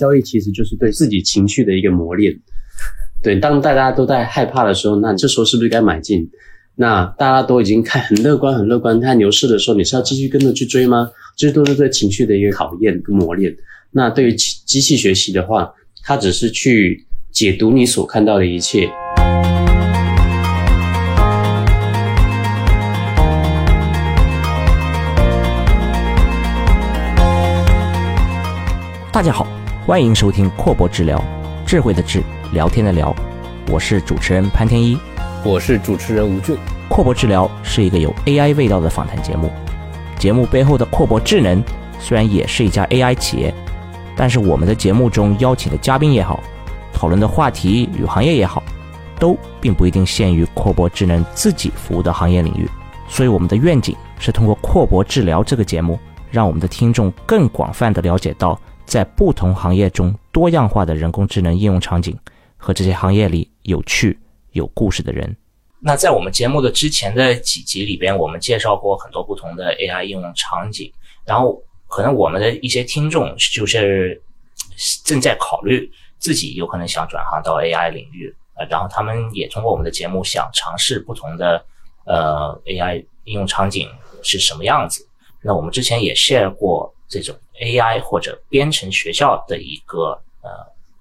交易其实就是对自己情绪的一个磨练。对，当大家都在害怕的时候，那这时候是不是该买进？那大家都已经看很乐观，很乐观，看牛市的时候，你是要继续跟着去追吗？这都是对情绪的一个考验跟磨练。那对于机器学习的话，它只是去解读你所看到的一切。大家好，欢迎收听阔博治疗，智慧的智，聊天的聊，我是主持人潘天一，我是主持人吴俊。阔博治疗是一个有 AI 味道的访谈节目，节目背后的阔博智能虽然也是一家 AI 企业，但是我们的节目中邀请的嘉宾也好，讨论的话题与行业也好，都并不一定限于阔博智能自己服务的行业领域，所以我们的愿景是通过阔博治疗这个节目，让我们的听众更广泛的了解到。在不同行业中多样化的人工智能应用场景和这些行业里有趣有故事的人。那在我们节目的之前的几集里边，我们介绍过很多不同的 AI 应用场景。然后可能我们的一些听众就是正在考虑自己有可能想转行到 AI 领域，呃，然后他们也通过我们的节目想尝试不同的呃 AI 应用场景是什么样子。那我们之前也 share 过这种。AI 或者编程学校的一个呃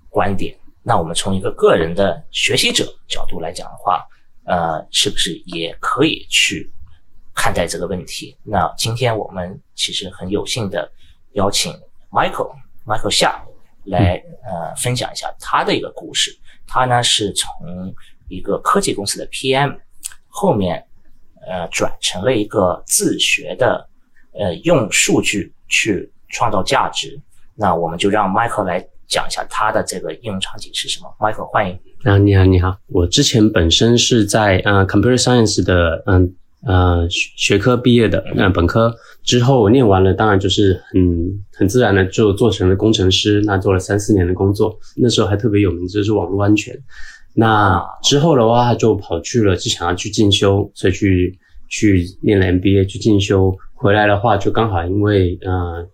观点，那我们从一个个人的学习者角度来讲的话，呃，是不是也可以去看待这个问题？那今天我们其实很有幸的邀请 Michael Michael 夏来呃分享一下他的一个故事。他呢是从一个科技公司的 PM，后面呃转成了一个自学的呃用数据去。创造价值，那我们就让 Michael 来讲一下他的这个应用场景是什么。Michael，欢迎。啊，你好，你好。我之前本身是在呃 Computer Science 的嗯呃学科毕业的，那本科之后念完了，当然就是很很自然的就做成了工程师，那做了三四年的工作。那时候还特别有名，就是网络安全。那之后的话，就跑去了，就想要去进修，所以去去念了 MBA 去进修。回来的话，就刚好因为呃。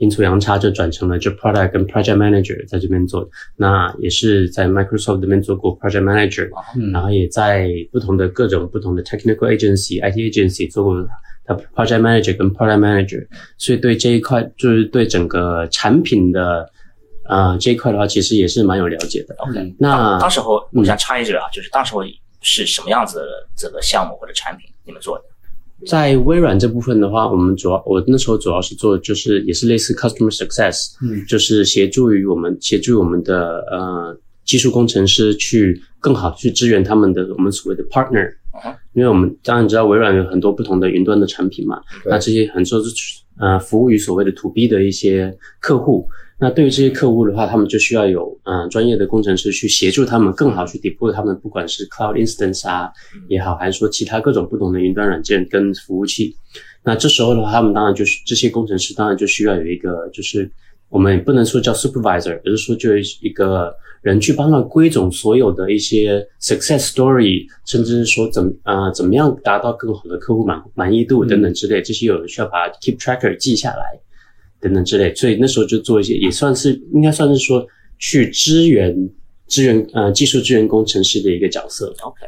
阴错阳差就转成了就 product 跟 project manager 在这边做，那也是在 Microsoft 这边做过 project manager，然后也在不同的各种不同的 technical agency、IT agency 做过他 project manager 跟 product manager，所以对这一块就是对整个产品的啊这一块的话，其实也是蛮有了解的。OK，那当时候我想插一句啊，就是当时候是什么样子的这个项目或者产品你们做的？在微软这部分的话，我们主要我那时候主要是做，就是也是类似 customer success，嗯，就是协助于我们协助我们的呃技术工程师去更好去支援他们的我们所谓的 partner，因为我们当然知道微软有很多不同的云端的产品嘛，那这些很多是呃服务于所谓的 to B 的一些客户。那对于这些客户的话，他们就需要有嗯专业的工程师去协助他们更好去 deploy 他们，不管是 cloud instance 啊也好，还是说其他各种不同的云端软件跟服务器。那这时候的话，他们当然就是这些工程师当然就需要有一个，就是我们不能说叫 supervisor，而是说就一个人去帮他归总所有的一些 success story，甚至是说怎啊怎么样达到更好的客户满满意度等等之类，这些有人需要把 keep tracker 记下来。等等之类，所以那时候就做一些，也算是应该算是说去支援支援呃技术支援工程师的一个角色。OK，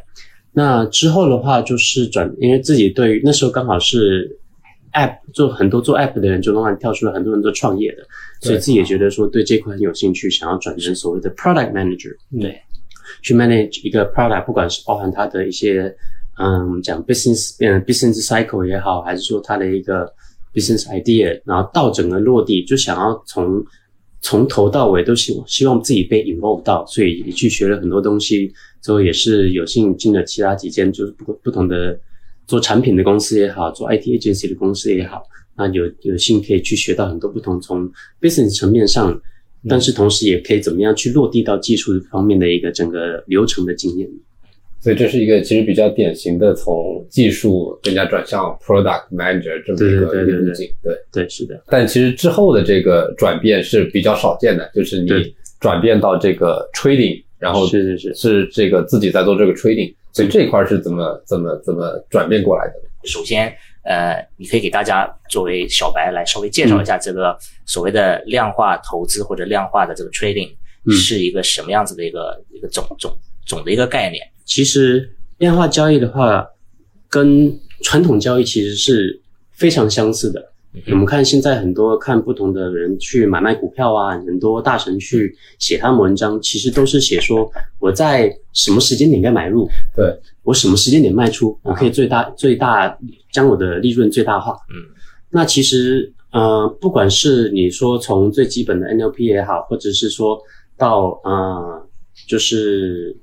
那之后的话就是转，因为自己对于那时候刚好是 App 做很多做 App 的人就慢慢跳出了很多人做创业的，所以自己也觉得说对这块很有兴趣，想要转成所谓的 Product Manager，对，去 manage 一个 Product，不管是包含它的一些嗯讲 Business 变 Business Cycle 也好，还是说它的一个。Business idea，然后到整个落地，就想要从从头到尾都希希望自己被 involve 到，所以也去学了很多东西，之后也是有幸进了其他几间就是不不同的做产品的公司也好，做 IT agency 的公司也好，那有有幸可以去学到很多不同从 business 层面上，但是同时也可以怎么样去落地到技术方面的一个整个流程的经验。所以这是一个其实比较典型的从技术更加转向 product manager 这么一个路径，对对是的。但其实之后的这个转变是比较少见的，就是你转变到这个 trading，然后是是是是这个自己在做这个 trading，所以这块是怎么怎么怎么转变过来的？首先，呃，你可以给大家作为小白来稍微介绍一下这个所谓的量化投资或者量化的这个 trading 是一个什么样子的一个一个总总总的一个概念。其实量化交易的话，跟传统交易其实是非常相似的。我们看现在很多看不同的人去买卖股票啊，很多大神去写他们文章，其实都是写说我在什么时间点该买入，对我什么时间点卖出，我可以最大最大将我的利润最大化。嗯，那其实呃，不管是你说从最基本的 NLP 也好，或者是说到呃，就是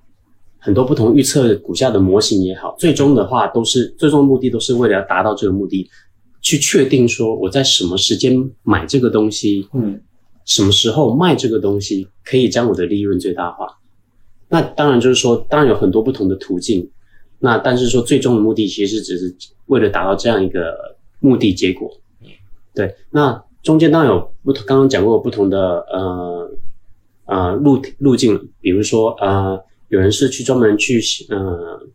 很多不同预测股价的模型也好，最终的话都是最终目的都是为了要达到这个目的。去确定说我在什么时间买这个东西，嗯，什么时候卖这个东西，可以将我的利润最大化。那当然就是说，当然有很多不同的途径。那但是说，最终的目的其实只是为了达到这样一个目的结果。对，那中间当然有不同，刚刚讲过不同的呃呃路路径，比如说呃，有人是去专门去呃。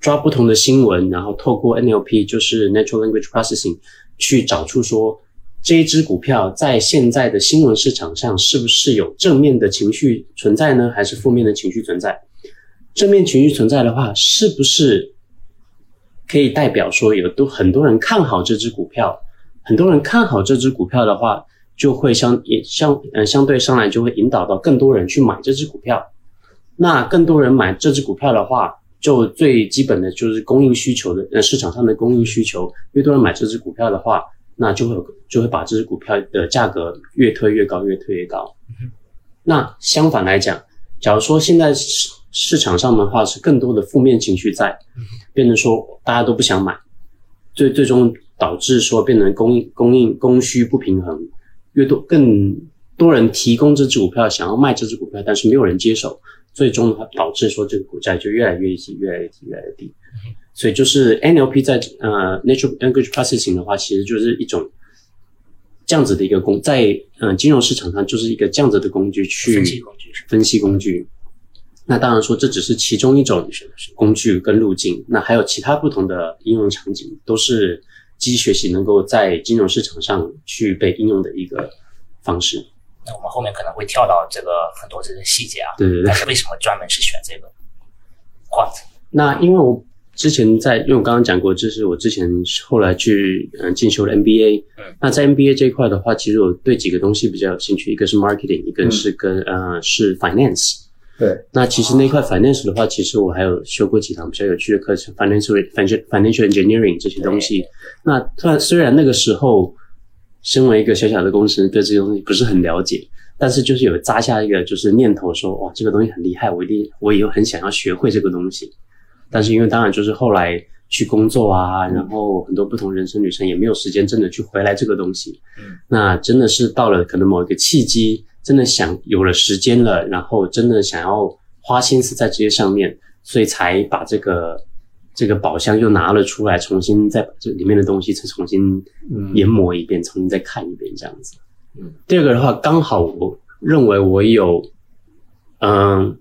抓不同的新闻，然后透过 NLP，就是 Natural Language Processing，去找出说这一只股票在现在的新闻市场上是不是有正面的情绪存在呢，还是负面的情绪存在？正面情绪存在的话，是不是可以代表说有都很多人看好这只股票？很多人看好这只股票的话，就会相也相呃相对上来就会引导到更多人去买这只股票。那更多人买这只股票的话，就最基本的就是供应需求的，呃，市场上的供应需求，越多人买这只股票的话，那就会就会把这只股票的价格越推越高，越推越高。那相反来讲，假如说现在市市场上的话是更多的负面情绪在，变成说大家都不想买，最最终导致说变成供应供应供需不平衡，越多更多人提供这只股票，想要卖这只股票，但是没有人接手。最终导致说这个股价就越来越低，越来越低，越来越低。所以就是 NLP 在呃 Natural Language Processing 的话，其实就是一种这样子的一个工，在嗯金融市场上就是一个这样子的工具去分析工具。分析工具。那当然说这只是其中一种工具跟路径，那还有其他不同的应用场景，都是机器学习能够在金融市场上去被应用的一个方式。那我们后面可能会跳到这个很多这些细节啊，对对对。但是为什么专门是选这个？Quant？那因为我之前在，因为我刚刚讲过，这是我之前后来去嗯进修的 MBA。嗯。那在 MBA 这一块的话，其实我对几个东西比较有兴趣，一个是 marketing，一个是跟呃是 finance。对。那其实那块 finance 的话，其实我还有修过几堂比较有趣的课程，financial financial financial engineering 这些东西。那虽然虽然那个时候。身为一个小小的工程师，对这些东西不是很了解，但是就是有扎下一个就是念头，说哇，这个东西很厉害，我一定我以后很想要学会这个东西。但是因为当然就是后来去工作啊，然后很多不同人生旅程也没有时间真的去回来这个东西。嗯，那真的是到了可能某一个契机，真的想有了时间了，然后真的想要花心思在这些上面，所以才把这个。这个宝箱又拿了出来，重新再把这里面的东西再重新研磨一遍，重新再看一遍，这样子。嗯，第二个的话，刚好我认为我有嗯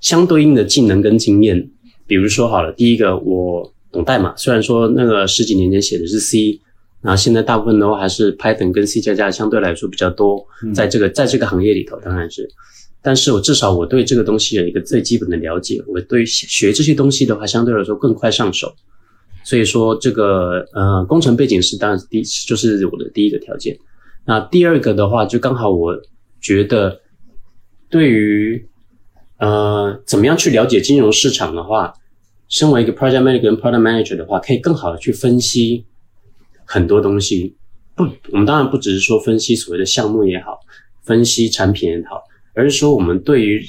相对应的技能跟经验，比如说好了，第一个我懂代码，虽然说那个十几年前写的是 C，然后现在大部分的话还是 Python 跟 C 加加相对来说比较多，在这个在这个行业里头，当然是。但是我至少我对这个东西有一个最基本的了解，我对学这些东西的话，相对来说更快上手。所以说这个呃工程背景是当然第就是我的第一个条件。那第二个的话，就刚好我觉得对于呃怎么样去了解金融市场的话，身为一个 project manager product manager 的话，可以更好的去分析很多东西。不，我们当然不只是说分析所谓的项目也好，分析产品也好。而是说，我们对于，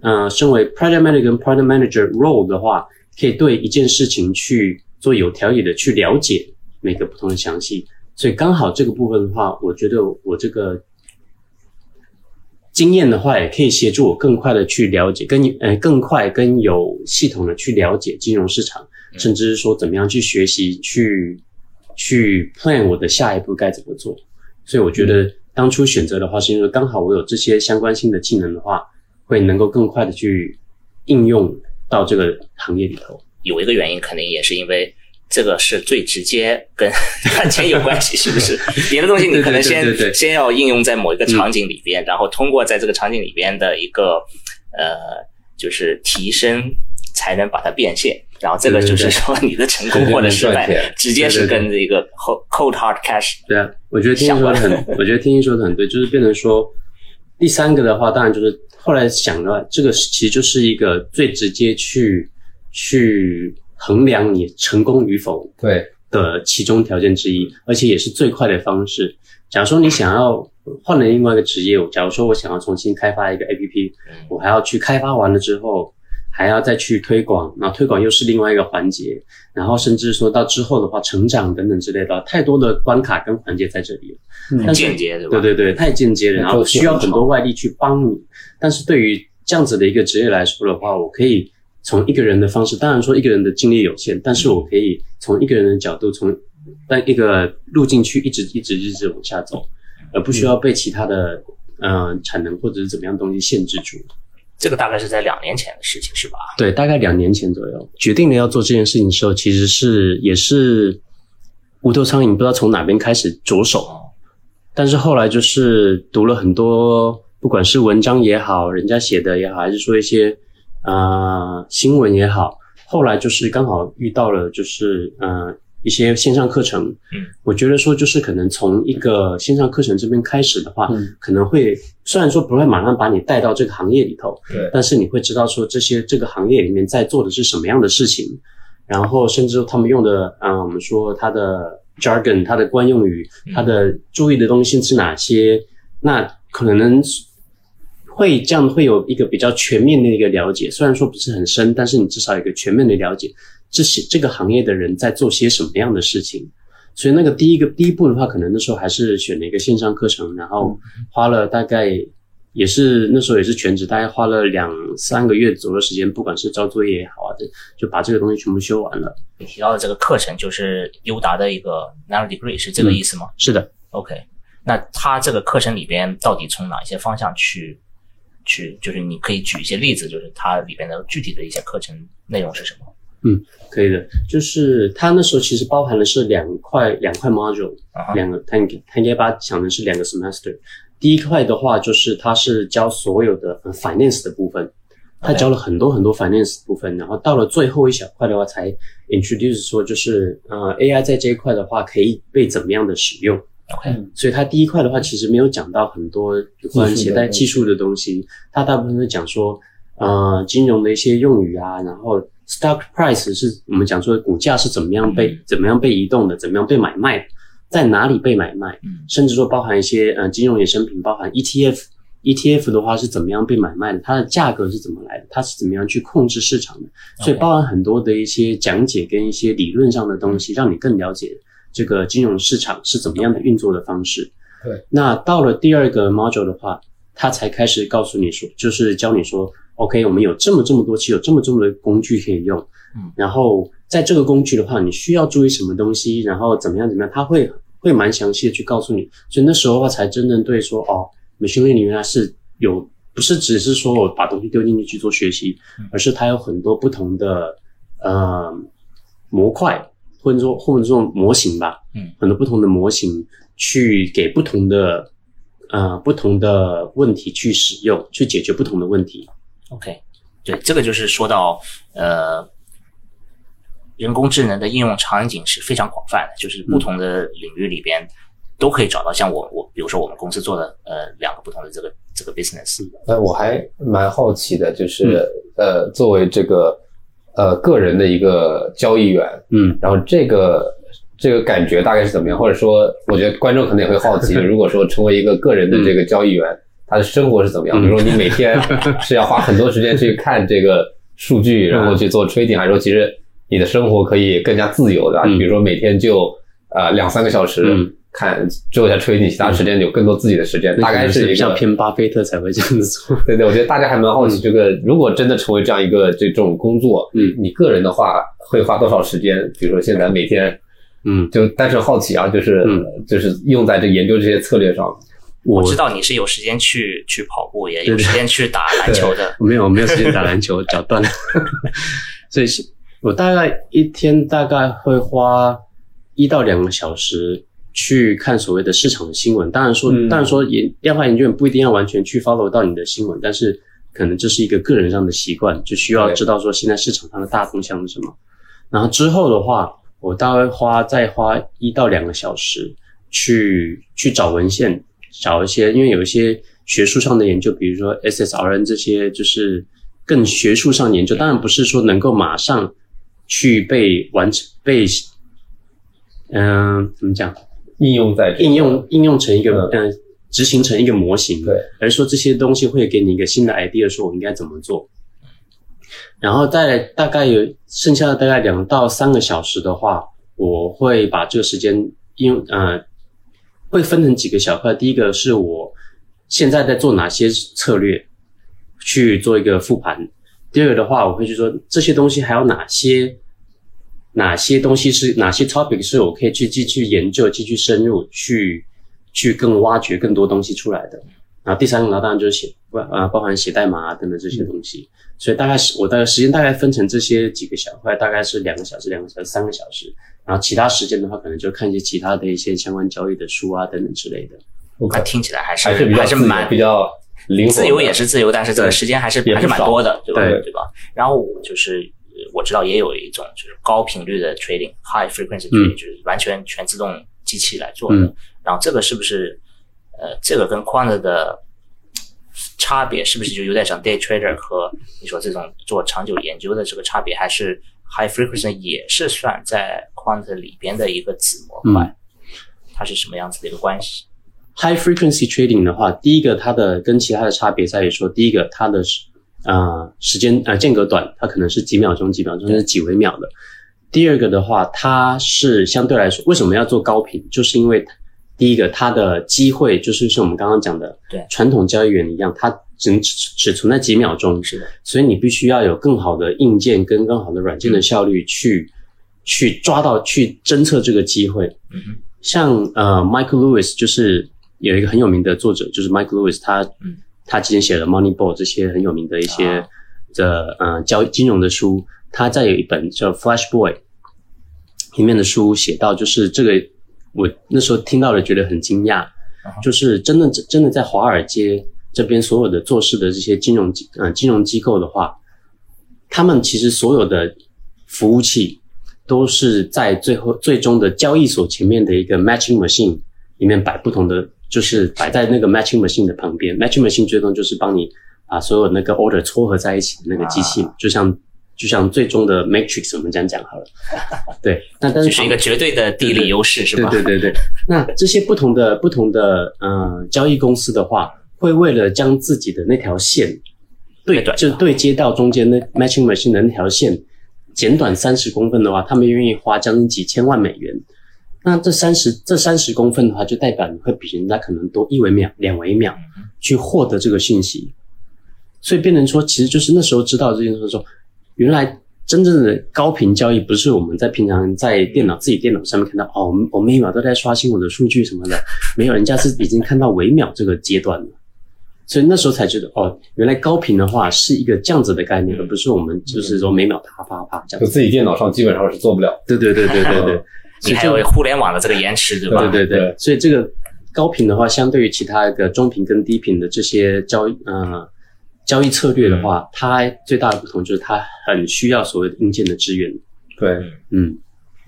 呃，身为 project manager 跟 product manager role 的话，可以对一件事情去做有条理的去了解每个不同的详细。所以刚好这个部分的话，我觉得我这个经验的话，也可以协助我更快的去了解，跟呃更快跟有系统的去了解金融市场，甚至是说怎么样去学习，去去 plan 我的下一步该怎么做。所以我觉得。当初选择的话，是因为刚好我有这些相关性的技能的话，会能够更快的去应用到这个行业里头。有一个原因，肯定也是因为这个是最直接跟 赚钱有关系，是不是？别的东西你可能先先要应用在某一个场景里边，然后通过在这个场景里边的一个呃，就是提升，才能把它变现。然后这个就是说你的成功或者失败，直接是跟这个 cold hard cash。对啊，我觉得听说的很，我觉得听说的很对，就是变成说第三个的话，当然就是后来想了，这个其实就是一个最直接去去。衡量你成功与否对的其中条件之一，而且也是最快的方式。假如说你想要换了另外一个职业，假如说我想要重新开发一个 APP，我还要去开发完了之后，还要再去推广，那推广又是另外一个环节，然后甚至说到之后的话，成长等等之类的，太多的关卡跟环节在这里了。很间接的，对对对，太间接了，然后需要很多外力去帮你。但是对于这样子的一个职业来说的话，我可以。从一个人的方式，当然说一个人的精力有限，但是我可以从一个人的角度，从但一个路径去一直一直一直往下走，而不需要被其他的嗯产能或者是怎么样东西限制住。这个大概是在两年前的事情，是吧？对，大概两年前左右，决定了要做这件事情的时候，其实是也是无头苍蝇，不知道从哪边开始着手，但是后来就是读了很多，不管是文章也好，人家写的也好，还是说一些。啊，新闻也好，后来就是刚好遇到了，就是呃一些线上课程。嗯，我觉得说就是可能从一个线上课程这边开始的话，嗯，可能会虽然说不会马上把你带到这个行业里头，对，但是你会知道说这些这个行业里面在做的是什么样的事情，然后甚至他们用的啊，我们说它的 jargon，它的惯用语，它的注意的东西是哪些，那可能。会这样会有一个比较全面的一个了解，虽然说不是很深，但是你至少有一个全面的了解，这些这个行业的人在做些什么样的事情。所以那个第一个第一步的话，可能那时候还是选了一个线上课程，然后花了大概也是那时候也是全职，大概花了两三个月左右时间，不管是交作业也好啊，就把这个东西全部修完了。你提到的这个课程就是优达的一个 Nano Degree，是这个意思吗？是的。OK，那它这个课程里边到底从哪些方向去？去就是你可以举一些例子，就是它里边的具体的一些课程内容是什么？嗯，可以的。就是它那时候其实包含的是两块两块 module，两个它它应该把它想成是两个 semester。第一块的话就是它是教所有的 finance 的部分，它教了很多很多 finance 部分，然后到了最后一小块的话才 introduce 说就是呃 AI 在这一块的话可以被怎么样的使用。OK，所以它第一块的话，其实没有讲到很多有关携带技术的东西，它大部分是讲说，呃，金融的一些用语啊，然后 stock price 是我们讲说股价是怎么样被怎么样被移动的，怎么样被买卖，在哪里被买卖，甚至说包含一些呃金融衍生品，包含 ETF，ETF 的话是怎么样被买卖的，它的价格是怎么来的，它是怎么样去控制市场的，所以包含很多的一些讲解跟一些理论上的东西，让你更了解。这个金融市场是怎么样的运作的方式？对，那到了第二个 module 的话，他才开始告诉你说，就是教你说，OK，我们有这么这么多，期有这么这么多工具可以用。嗯，然后在这个工具的话，你需要注意什么东西，然后怎么样怎么样，他会会蛮详细的去告诉你。所以那时候的话，才真正对说，哦，machine learning 原来是有，不是只是说我把东西丢进去去做学习，而是它有很多不同的呃模块。或者说，或者说模型吧，嗯，很多不同的模型去给不同的呃不同的问题去使用，去解决不同的问题。OK，对，这个就是说到呃人工智能的应用场景是非常广泛的，就是不同的领域里边都可以找到。像我我比如说我们公司做的呃两个不同的这个这个 business。呃，我还蛮好奇的，就是呃作为这个。呃，个人的一个交易员，嗯，然后这个这个感觉大概是怎么样？或者说，我觉得观众可能也会好奇，如果说成为一个个人的这个交易员，他的生活是怎么样？比如说，你每天 是要花很多时间去看这个数据，然后去做 trading，还是说其实你的生活可以更加自由的？比如说每天就呃两三个小时。看做一下吹，你其他时间有更多自己的时间，大概是一个像偏巴菲特才会这样子做。对对，我觉得大家还蛮好奇，这个如果真的成为这样一个这种工作，嗯，你个人的话会花多少时间？比如说现在每天，嗯，就单纯好奇啊，就是就是用在这研究这些策略上。我知道你是有时间去去跑步，也有时间去打篮球的。没有没有时间打篮球，脚断了。所以我大概一天大概会花一到两个小时去看所谓的市场的新闻。当然说，嗯当然说研量化研究员不一定要完全去 follow 到你的新闻，但是可能这是一个个人上的习惯，就需要知道说现在市场上的大风向是什么。然后之后的话，我大概花再花一到两个小时去去找文献，找一些，因为有一些学术上的研究，比如说 SSRN 这些，就是更学术上研究，当然不是说能够马上去被完成被，嗯、怎么讲，应用在应用应用成一个嗯。嗯、执行成一个模型，对，而是说这些东西会给你一个新的 idea，说我应该怎么做。然后再来大概有剩下的大概两到三个小时的话，我会把这个时间应用呃，会分成几个小块。第一个是我现在在做哪些策略，去做一个复盘。第二个的话，我会去说这些东西还有哪些哪些东西是哪些 topic 是我可以去继续研究、继续深入去去更挖掘更多东西出来的。然后第三个呢，当然就是写呃包含写代码啊等等这些东西。所以大概是我的时间大概分成这些几个小块，大概是两个小时、两个小时、三个小时。然后其他时间的话，可能就看一些其他的一些相关交易的书啊等等之类的。那听起来还是还是蛮比较灵活，自由也是自由，但是这个时间还是还是蛮多的，对吧？对对吧？然后就是呃我知道也有一种就是高频率的 trading，high frequency 嗯 trading，、就是完全全自动机器来做的。嗯然后这个是不是呃，这个跟 quant 的差别是不是就有点像 day trader 和你说这种做长久研究的这个差别，还是 high frequency 也是算在 quant 里边的一个子模块？嗯它是什么样子的一个关系？High frequency trading 的话，第一个它的跟其他的差别在于说，第一个它的时呃时间呃间隔短，它可能是几秒钟、几秒钟，甚至几微秒的。第二个的话，它是相对来说，为什么要做高频？就是因为第一个它的机会就是像我们刚刚讲的，对传统交易员一样，它只只只存在几秒钟，是的，所以你必须要有更好的硬件跟更好的软件的效率去、去抓到去侦测这个机会。嗯，像呃，Michael Lewis 就是有一个很有名的作者，就是 Michael Lewis，他、嗯。他之前写了 Moneyball 这些很有名的一些啊。的、呃交金融的书，他在有一本叫 Flash Boy 里面的书写到，就是这个我那时候听到了觉得很惊讶，就是真的真的在华尔街这边所有的做事的这些金融机呃金融机构的话，他们其实所有的服务器都是在最后最终的交易所前面的一个 matching machine 里面摆不同的，就是摆在那个 matching machine 的旁边。matching machine 最终就是帮你把所有那个 order 撮合在一起的那个机器，就像就像最终的 matrix，我们这样讲好了。对，那但是就是一个绝对的地理优势，是吧？对对对对。那这些不同的不同的呃交易公司的话，会为了将自己的那条线对对短就对接到中间那 matching machine 的那条线减短三十公分的话，他们愿意花将近几千万美元。那这三十这三十公分的话，就代表你会比人家可能多一微秒、两微秒去获得这个信息。所以变成说，其实就是那时候知道这件事的时候，原来真正的高频交易不是我们在平常在电脑自己电脑上面看到哦，我们我每秒都在刷新我的数据什么的，没有，人家是已经看到微秒这个阶段了。所以那时候才觉得哦，原来高频的话是一个这样子的概念，而不是我们就是说每秒啪啪啪这样。就自己电脑上基本上是做不了。对对对对对对，你还有互联网的这个延迟，对吧？对对对。对，所以这个高频的话，相对于其他的中频跟低频的这些交易呃交易策略的话，它最大的不同就是它很需要所谓的硬件的支援。对，嗯，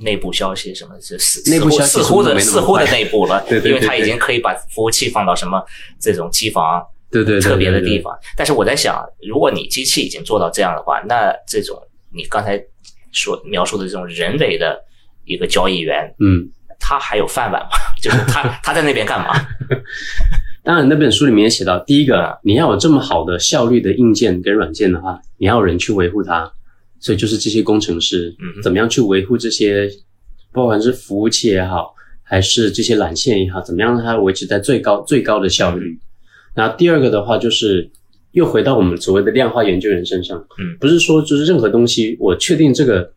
内部消息什么，这似内部消息似乎的似乎的内部了，对对对因为它已经可以把服务器放到什么这种机房对对对，特别的地。方。但是我在想，如果你机器已经做到这样的话，那这种你刚才说描述的这种人为的一个交易员，嗯，他还有饭碗吗？就是他 他在那边干嘛？当然那本书里面也写到，第一啊个你要有这么好的效率的硬件跟软件的话，你要有人去维护它，所以就是这些工程师嗯怎么样去维护这些，不管是服务器也好，还是这些缆线也好，怎么样让它维持在最高最高的效率。然后第二个的话就是又回到我们所谓的量化研究员身上，嗯。不是说就是任何东西我确定这个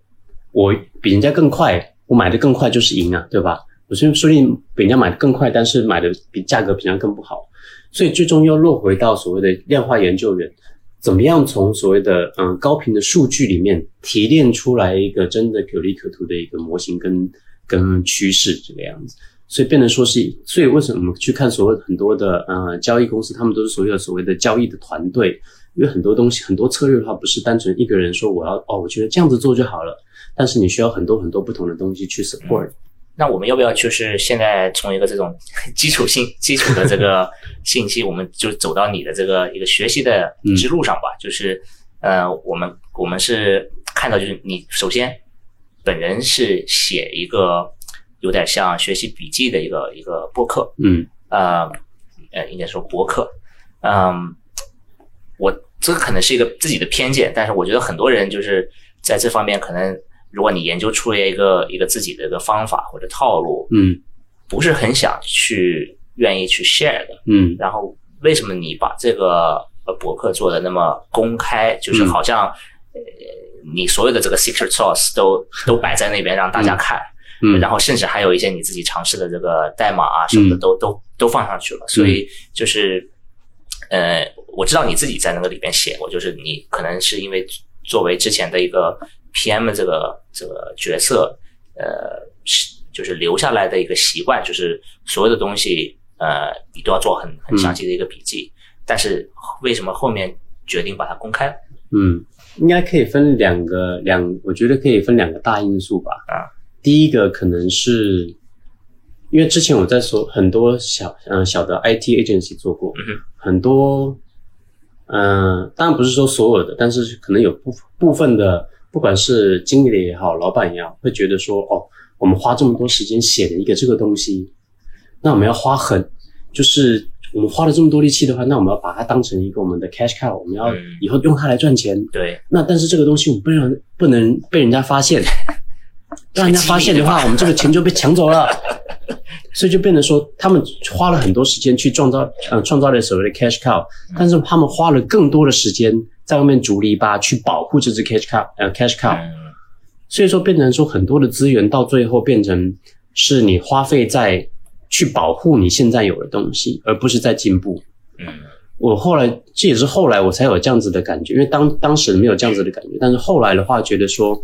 我比人家更快，我买的更快就是赢啊，对吧？我说说不定比人家买的更快，但是买的比价格比人家更不好，所以最终又落回到所谓的量化研究员，怎么样从所谓的嗯高频的数据里面提炼出来一个真的有利可图的一个模型跟跟趋势这个样子，所以变成说是，所以为什么我们去看所谓很多的呃交易公司，他们都是所谓的所谓的交易的团队，因为很多东西很多策略的话，不是单纯一个人说我要哦，我觉得这样子做就好了，但是你需要很多很多不同的东西去 support。那我们要不要就是现在从一个这种基础性基础的这个信息，我们就走到你的这个一个学习的之路上吧？就是呃，我们我们是看到就是你首先本人是写一个有点像学习笔记的一个一个播客，嗯，呃呃，应该说博客，嗯，我这可能是一个自己的偏见，但是我觉得很多人就是在这方面可能。如果你研究出了一个一个自己的一个方法或者套路，嗯，不是很想去愿意去 share 的，嗯，然后为什么你把这个呃博客做的那么公开，就是好像呃你所有的这个 secret sauce 都都摆在那边让大家看，嗯，然后甚至还有一些你自己尝试的这个代码啊什么的都都都放上去了，所以就是呃我知道你自己在那个里边写过，就是你可能是因为作为之前的一个。P.M. 这个这个角色，呃，是就是留下来的一个习惯，就是所有的东西，呃，你都要做很很详细的一个笔记。但是为什么后面决定把它公开？嗯，应该可以分两个两，我觉得可以分两个大因素吧。啊，第一个可能是因为之前我在所很多小嗯小的 I.T. agency 做过，很多，嗯，当然不是说所有的，但是可能有部部分的。不管是经理也好，老板也好，会觉得说，哦，我们花这么多时间写了一个这个东西，那我们要花很，就是我们花了这么多力气的话，那我们要把它当成一个我们的 cash cow，我们要以后用它来赚钱。对。那但是这个东西我们不能不能被人家发现，让人家发现的话，我们这个钱就被抢走了。所以就变成说，他们花了很多时间去创造，呃，创造了所谓的 cash cow，但是他们花了更多的时间。在外面逐篱笆去保护这只 cash cow，呃，cash cow，所以说变成说很多的资源到最后变成是你花费在去保护你现在有的东西，而不是在进步。嗯，我后来这也是后来我才有这样子的感觉，因为当当时没有这样子的感觉，但是后来的话觉得说，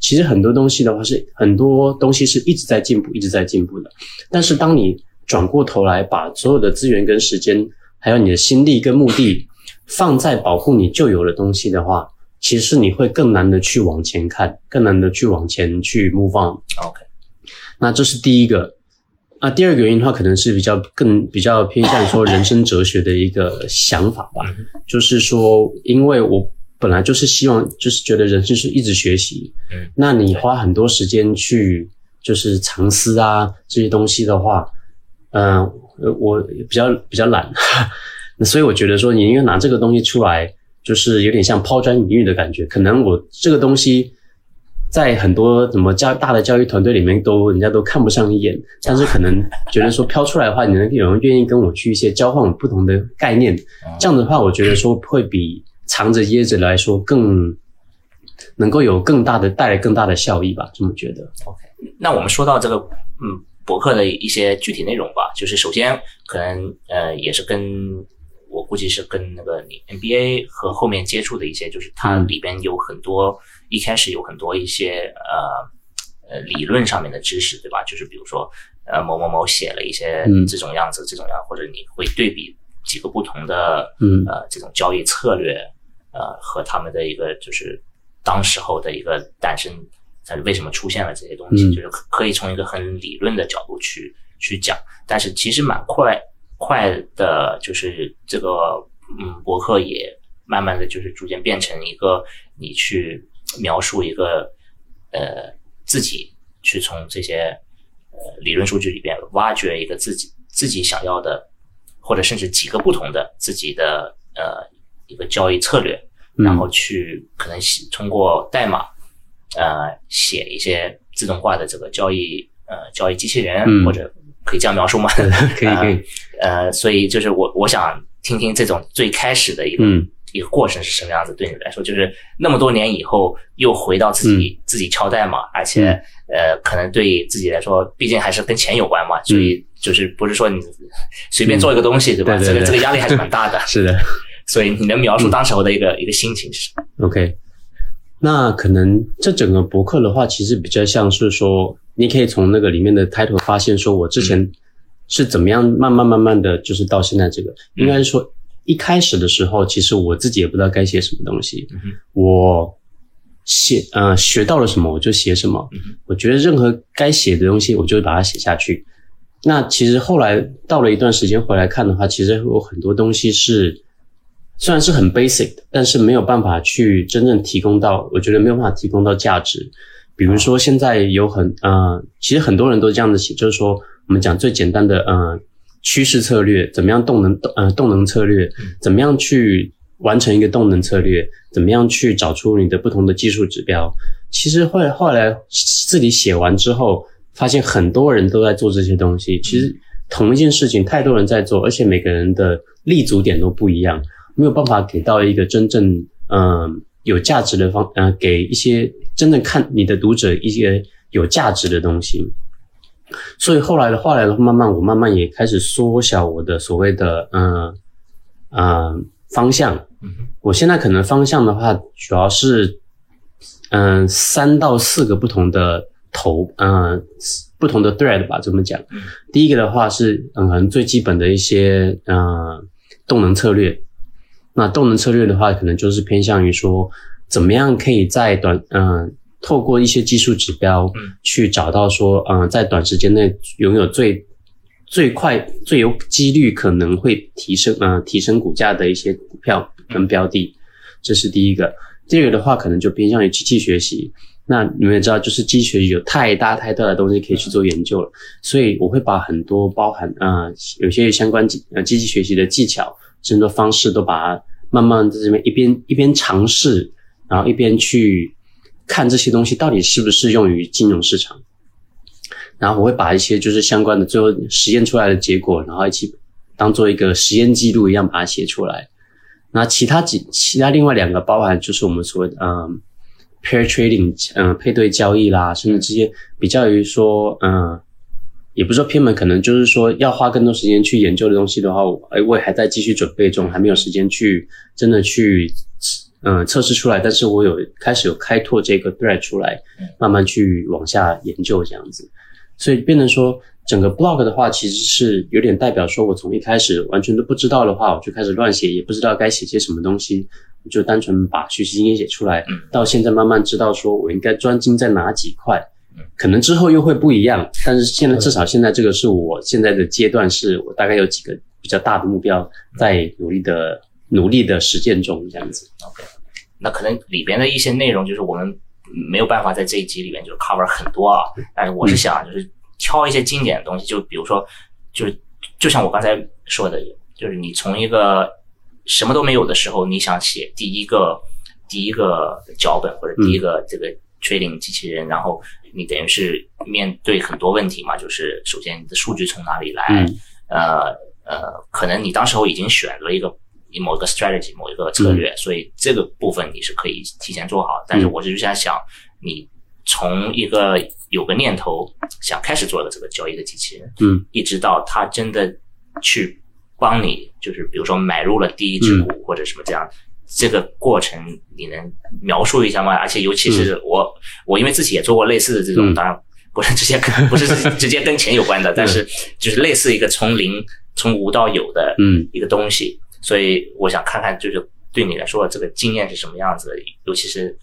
其实很多东西的话是很多东西是一直在进步，一直在进步的。但是当你转过头来把所有的资源跟时间，还有你的心力跟目的。放在保护你旧有的东西的话，其实你会更难的去往前看，更难的去往前去 move on。OK，那这是第一个。那第二个原因的话，可能是比较更比较偏向说人生哲学的一个想法吧。就是说，因为我本来就是希望，就是觉得人生是一直学习。嗯，那你花很多时间去就是藏私啊这些东西的话，嗯，我比较比较懒。所以我觉得说，你应该拿这个东西出来，就是有点像抛砖引玉的感觉。可能我这个东西在很多怎么教大的教育团队里面都人家都看不上一眼，但是可能觉得说飘出来的话，你能有人愿意跟我去一些交换不同的概念，这样的话，我觉得说会比藏着掖着来说更能够有更大的带来更大的效益吧。这么觉得。OK，那我们说到这个，嗯，博客的一些具体内容吧，就是首先可能呃也是跟我估计是跟那个你 NBA 和后面接触的一些，就是它里边有很多一开始有很多一些呃呃理论上面的知识，对吧？就是比如说呃某某某写了一些这种样子、这种样，或者你会对比几个不同的嗯呃这种交易策略呃和他们的一个就是当时候的一个诞生，它为什么出现了这些东西，就是可以从一个很理论的角度去去讲，但是其实蛮快。快的，就是这个，嗯，博客也慢慢的就是逐渐变成一个你去描述一个，呃，自己去从这些呃理论数据里边挖掘一个自己自己想要的，或者甚至几个不同的自己的呃一个交易策略，然后去可能通过代码呃写一些自动化的这个交易呃交易机器人或者。可以这样描述吗？可以 可以。呃，所以就是我我想听听这种最开始的一个一个过程是什么样子。对你来说，就是那么多年以后又回到自己自己敲代码，而且呃，可能对自己来说，毕竟还是跟钱有关嘛，所以就是不是说你随便做一个东西，对吧？这个这个压力还是蛮大的。是的。所以你能描述当时候的一个、一个心情是什么？OK，那可能这整个博客的话，其实比较像是说，你可以从那个里面的 title 发现，说我之前是怎么样慢慢慢慢的就是到现在这个，应该是说一开始的时候，其实我自己也不知道该写什么东西，我写呃学到了什么我就写什么，我觉得任何该写的东西，我就会把它写下去。那其实后来到了一段时间回来看的话，其实有很多东西是虽然是很 basic 的，但是没有办法去真正提供到，我觉得没有办法提供到价值。比如说现在有很呃，其实很多人都这样子写，就是说我们讲最简单的呃趋势策略，怎么样动能动呃动能策略，怎么样去完成一个动能策略，怎么样去找出你的不同的技术指标。其实后来后来自己写完之后。发现很多人都在做这些东西，其实同一件事情，太多人在做，而且每个人的立足点都不一样，没有办法给到一个真正嗯有价值的方，呃，给一些真正看你的读者一些有价值的东西。所以后来的话来的慢慢我慢慢也开始缩小我的所谓的嗯嗯方向。我现在可能方向的话，主要是嗯三到四个不同的。头，嗯，不同的 thread 吧，这么讲。第一个的话是，嗯，可能最基本的一些，嗯，动能策略。那动能策略的话，可能就是偏向于说，怎么样可以在短，嗯，透过一些技术指标，去找到说，嗯，在短时间内拥有最最快、最有几率可能会提升，嗯，提升股价的一些股票跟标的。这是第一个。第二个的话，可能就偏向于机器学习。那你们也知道，就是机器学习有太大太大的东西可以去做研究了，所以我会把很多包含啊，有些相关机呃机器学习的技巧，很多方式都把它慢慢在这边一边一边尝试，然后一边去看这些东西到底适不适用于金融市场。然后我会把一些就是相关的最后实验出来的结果，然后一起当做一个实验记录一样把它写出来。那其他几其他另外两个包含就是我们所谓嗯。pair trading，嗯，配对交易啦，甚至这些比较于说，嗯，也不是说偏门，可能就是说要花更多时间去研究的东西的话，我我也还在继续准备中，还没有时间去真的去，嗯，测试出来。但是我有开始有开拓这个 thread 出来，慢慢去往下研究这样子，所以变成说整个 blog 的话，其实是有点代表说我从一开始完全都不知道的话，我就开始乱写，也不知道该写些什么东西。就单纯把学习经验写出来，到现在慢慢知道说我应该专精在哪几块，可能之后又会不一样。但是现在至少现在这个是我现在的阶段，是我大概有几个比较大的目标在努力的努力的实践中这样子。OK，那可能里边的一些内容就是我们没有办法在这一集里面就是 cover 很多啊，但是我是想就是挑一些经典的东西，就比如说就是就像我刚才说的，就是你从一个。什么都没有的时候，你想写第一个第一个脚本或者第一个这个 trading 机器人，然后你等于是面对很多问题嘛，就是首先你的数据从哪里来，呃呃，可能你当时候已经选了一个某一个 strategy 某一个策略，所以这个部分你是可以提前做好。但是我就是在想，你从一个有个念头想开始做的这个交易的机器人，嗯，一直到它真的去。帮你就是比如说买入了第一只股或者什么这样，这个过程你能描述一下吗？而且尤其是我我因为自己也做过类似的这种，当然不是直接跟 不是直接跟钱有关的，但是就是类似一个从零从无到有的嗯一个东西，所以我想看看就是对你来说这个经验是什么样子，尤其是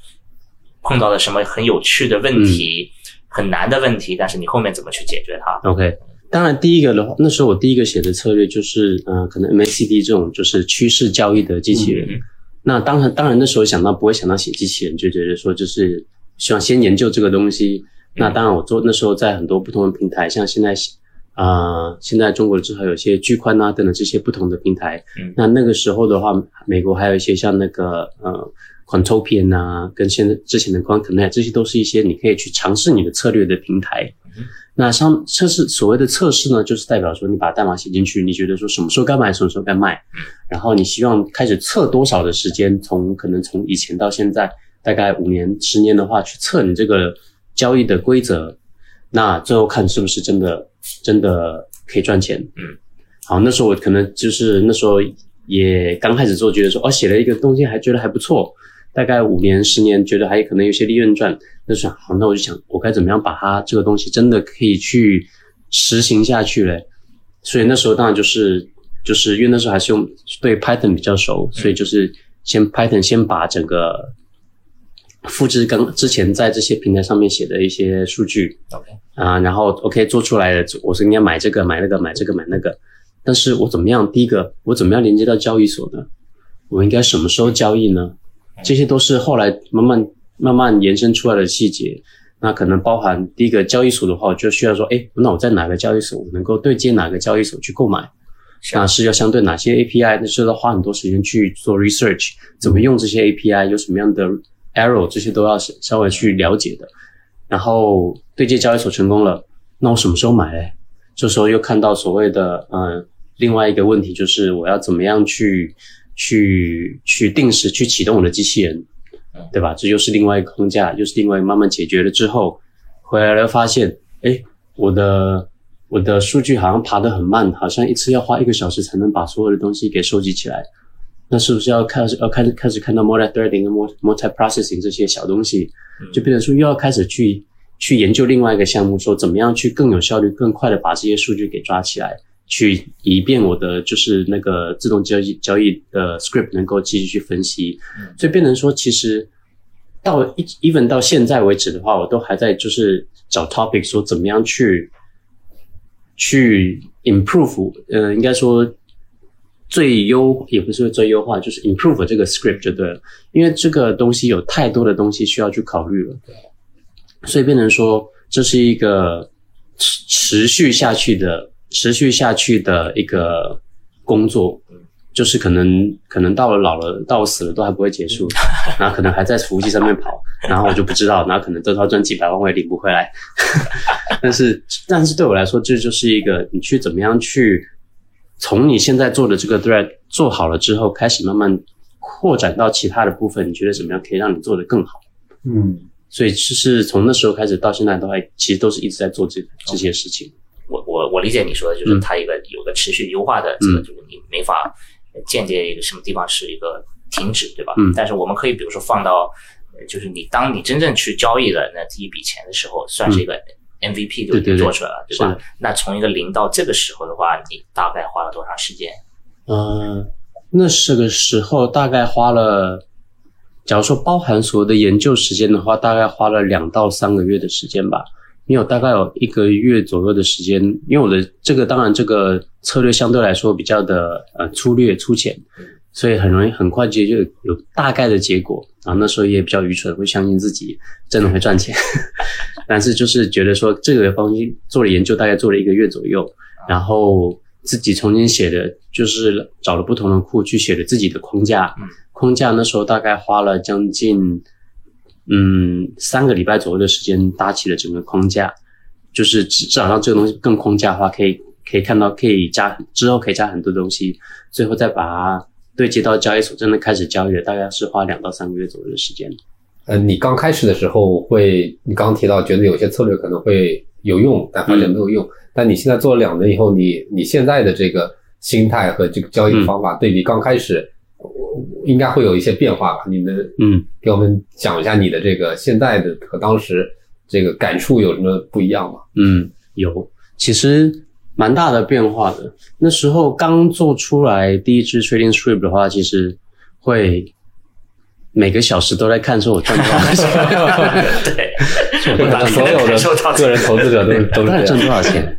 碰到了什么很有趣的问题、很难的问题，但是你后面怎么去解决它？OK。当然，第一个的话，那时候我第一个写的策略就是，嗯，可能 MACD 这种就是趋势交易的机器人。那当然，当然那时候想到不会想到写机器人，就觉得说就是希望先研究这个东西。那当然，我做那时候在很多不同的平台，像现在啊，现在中国至少有些巨宽啊等等这些不同的平台。那那个时候的话，美国还有一些像那个呃 Quantopian 啊，跟现在之前的 QuantConnect，这些都是一些你可以去尝试你的策略的平台。那像测试所谓的测试呢，就是代表说你把代码写进去，你觉得说什么时候该买，什么时候该卖，然后你希望开始测多少的时间，从可能从以前到现在大概五年、十年的话，去测你这个交易的规则，那最后看是不是真的真的可以赚钱。嗯，好，那时候我可能就是那时候也刚开始做，觉得说哦，写了一个东西还觉得还不错，大概五年十年，觉得还可能有些利润赚，那想好，那我就想我该怎么样把它这个东西真的可以去实行下去嘞？所以那时候当然就是就是因为那时候还是用对 Python 比较熟，所以就是先 Python 先把整个复制刚之前在这些平台上面写的一些数据，OK 啊，然后 OK 做出来了，我是应该买这个买那个买这个买那个。但是我怎么样？第一个，我怎么样连接到交易所呢？我应该什么时候交易呢？这些都是后来慢慢慢慢延伸出来的细节。那可能包含第一个交易所的话，我就需要说，哎，那我在哪个交易所能够对接哪个交易所去购买？那是要相对哪些 API？那是要花很多时间去做 research，怎么用这些 API？有什么样的 error？这些都要稍微去了解的。然后对接交易所成功了，那我什么时候买嘞？这时候又看到所谓的嗯。另外一个问题就是，我要怎么样去去去定时去启动我的机器人，对吧？这又是另外一个框架，又是另外慢慢解决了之后，回来了发现，哎，我的我的数据好像爬得很慢，好像一次要花一个小时才能把所有的东西给收集起来。那是不是要开始要开始开始看到 multi threading 跟 multi multi processing 这些小东西，就变成说又要开始去去研究另外一个项目，说怎么样去更有效率、更快的把这些数据给抓起来。去以便我的就是那个自动交易交易的 script 能够继续去分析，所以变成说，其实到 even 到现在为止的话，我都还在就是找 topic 说怎么样去去 improve，呃，应该说最优也不是最优化，就是 improve 这个 script 就对了，因为这个东西有太多的东西需要去考虑了，所以变成说这是一个持持续下去的。持续下去的一个工作，就是可能可能到了老了，到死了都还不会结束，然后可能还在服务器上面跑，然后我就不知道，然后可能这套赚几百万我也领不回来。但是但是对我来说，这就是一个你去怎么样去从你现在做的这个 thread 做好了之后，开始慢慢扩展到其他的部分，你觉得怎么样可以让你做得更好？嗯，所以就是从那时候开始到现在都还其实都是一直在做这这些事情。我我我理解你说的就是它一个有个持续优化的这个，就是你没法间接一个什么地方是一个停止，对吧？嗯。但是我们可以比如说放到，就是你当你真正去交易了那第一笔钱的时候，算是一个 MVP 就已经做出来了，对吧？那从一个零到这个时候的话，你大概花了多长时间？嗯，那是个时候大概花了，假如说包含所有的研究时间的话，大概花了两到三个月的时间吧。因为我大概有一个月左右的时间，因为我的这个当然这个策略相对来说比较的呃粗略粗浅，所以很容易很快就就有大概的结果。然后那时候也比较愚蠢，会相信自己真的会赚钱，但是就是觉得说这个方西做了研究，大概做了一个月左右，然后自己重新写的，就是找了不同的库去写了自己的框架，框架那时候大概花了将近。嗯，三个礼拜左右的时间搭起了整个框架，就是至少让这个东西更框架化，可以可以看到可以加之后可以加很多东西，最后再把它对接到交易所，真的开始交易了，大概是花两到三个月左右的时间。呃，你刚开始的时候会，你刚刚提到觉得有些策略可能会有用，但发现没有用。但你现在做了两年以后，你你现在的这个心态和这个交易方法对比刚开始。应该会有一些变化吧？你们嗯，给我们讲一下你的这个现在的和当时这个感触有什么不一样吗？嗯，有，其实蛮大的变化的。那时候刚做出来第一支 Trading Script 的话，其实会每个小时都在看，说我赚多少钱。对，我所有的个人投资者都 都赚多少钱？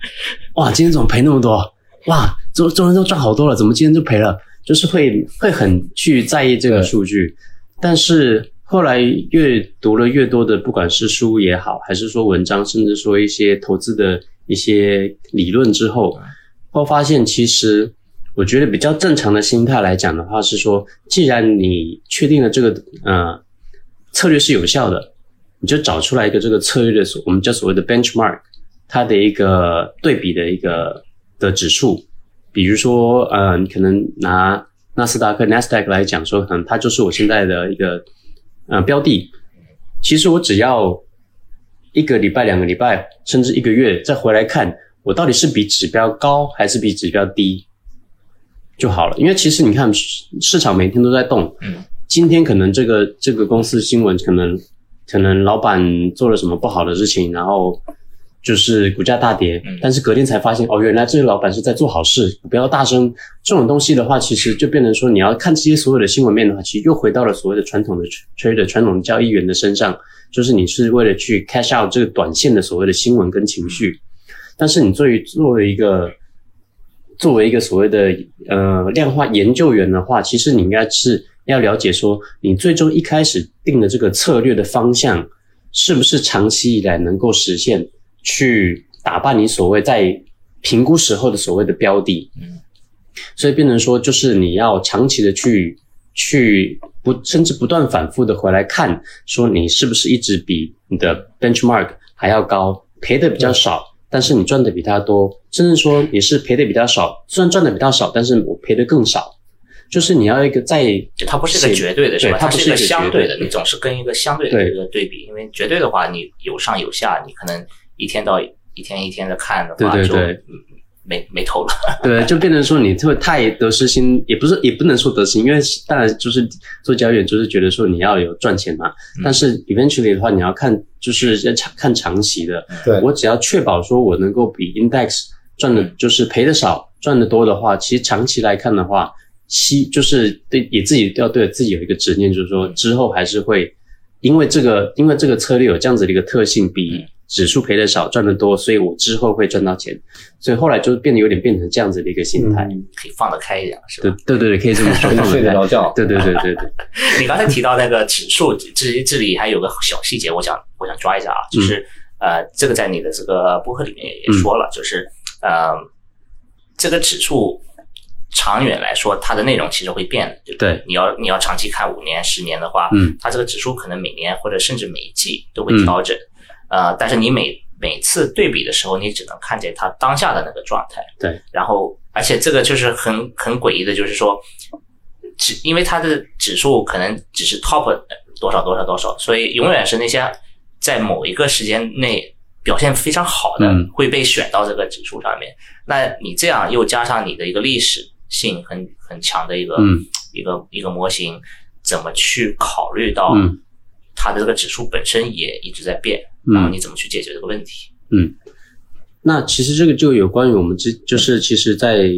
哇，今天怎么赔那么多？哇，昨昨天都赚好多了，怎么今天就赔了？就是会会很去在意这个数据，但是后来越读了越多的，不管是书也好，还是说文章，甚至说一些投资的一些理论之后，会发现其实我觉得比较正常的心态来讲的话，是说，既然你确定了这个呃策略是有效的，你就找出来一个这个策略的所我们叫所谓的 benchmark，它的一个对比的一个的指数。比如说，呃，你可能拿纳斯达克 （Nasdaq） 来讲，说可能它就是我现在的一个呃标的。其实我只要一个礼拜、两个礼拜，甚至一个月再回来看，我到底是比指标高还是比指标低，就好了。因为其实你看市场每天都在动，嗯，今天可能这个这个公司新闻可能可能老板做了什么不好的事情，然后就是股价大跌，但是隔天才发现哦，原来这个老板是在做好事，不要大声。这种东西的话，其实就变成说你要看这些所有的新闻面的话，其实又回到了所谓的传统的 trader 传统交易员的身上，就是你是为了去 cash out 这个短线的所谓的新闻跟情绪。但是你作为作为一个作为一个所谓的呃量化研究员的话，其实你应该是要了解说，你最终一开始定的这个策略的方向，是不是长期以来能够实现去打败你所谓在评估时候的所谓的标的。嗯，所以变成说，就是你要长期的去去不甚至不断反复的回来看，说你是不是一直比你的 benchmark 还要高，赔的比较少。但是你赚的比他多，甚至说你是赔的比他少，虽然赚的比他少，但是我赔的更少。就是你要一个在，它不是一个绝对的，是吧？它不是一个相对的，你总是跟一个相对的一个对比，因为绝对的话，你有上有下，你可能一天到一天一天的看的话，就。没没头了，对，就变成说你会太得失心，也不是也不能说得失心，因为当然就是做交易员就是觉得说你要有赚钱嘛，但是 eventually 的话你要看就是要长看长期的，对。我只要确保说我能够比 index 赚的，就是赔的少赚的多的话，其实长期来看的话，希就是对也自己要对自己有一个执念，就是说之后还是会因为这个因为这个策略有这样子的一个特性比。指数赔的少，赚的多，所以我之后会赚到钱，所以后来就变得有点变成这样子的一个心态，可以放得开一点，是吧？对对对，可以这么说，睡得着觉。对对对对对。你刚才提到那个指数，这这里还有个小细节，我想我想抓一下啊，就是呃，这个在你的这个博客里面也说了，就是呃，这个指数长远来说，它的内容其实会变的，对，你要你要长期看五年、十年的话，嗯，它这个指数可能每年或者甚至每一季都会调整。呃，但是你每每次对比的时候，你只能看见它当下的那个状态。对。然后，而且这个就是很很诡异的，就是说，指因为它的指数可能只是 top 多少多少多少，所以永远是那些在某一个时间内表现非常好的会被选到这个指数上面。那你这样又加上你的一个历史性很很强的一个一个一个模型，怎么去考虑到它的这个指数本身也一直在变？然后你怎么去解决这个问题？嗯，那其实这个就有关于我们这就是其实在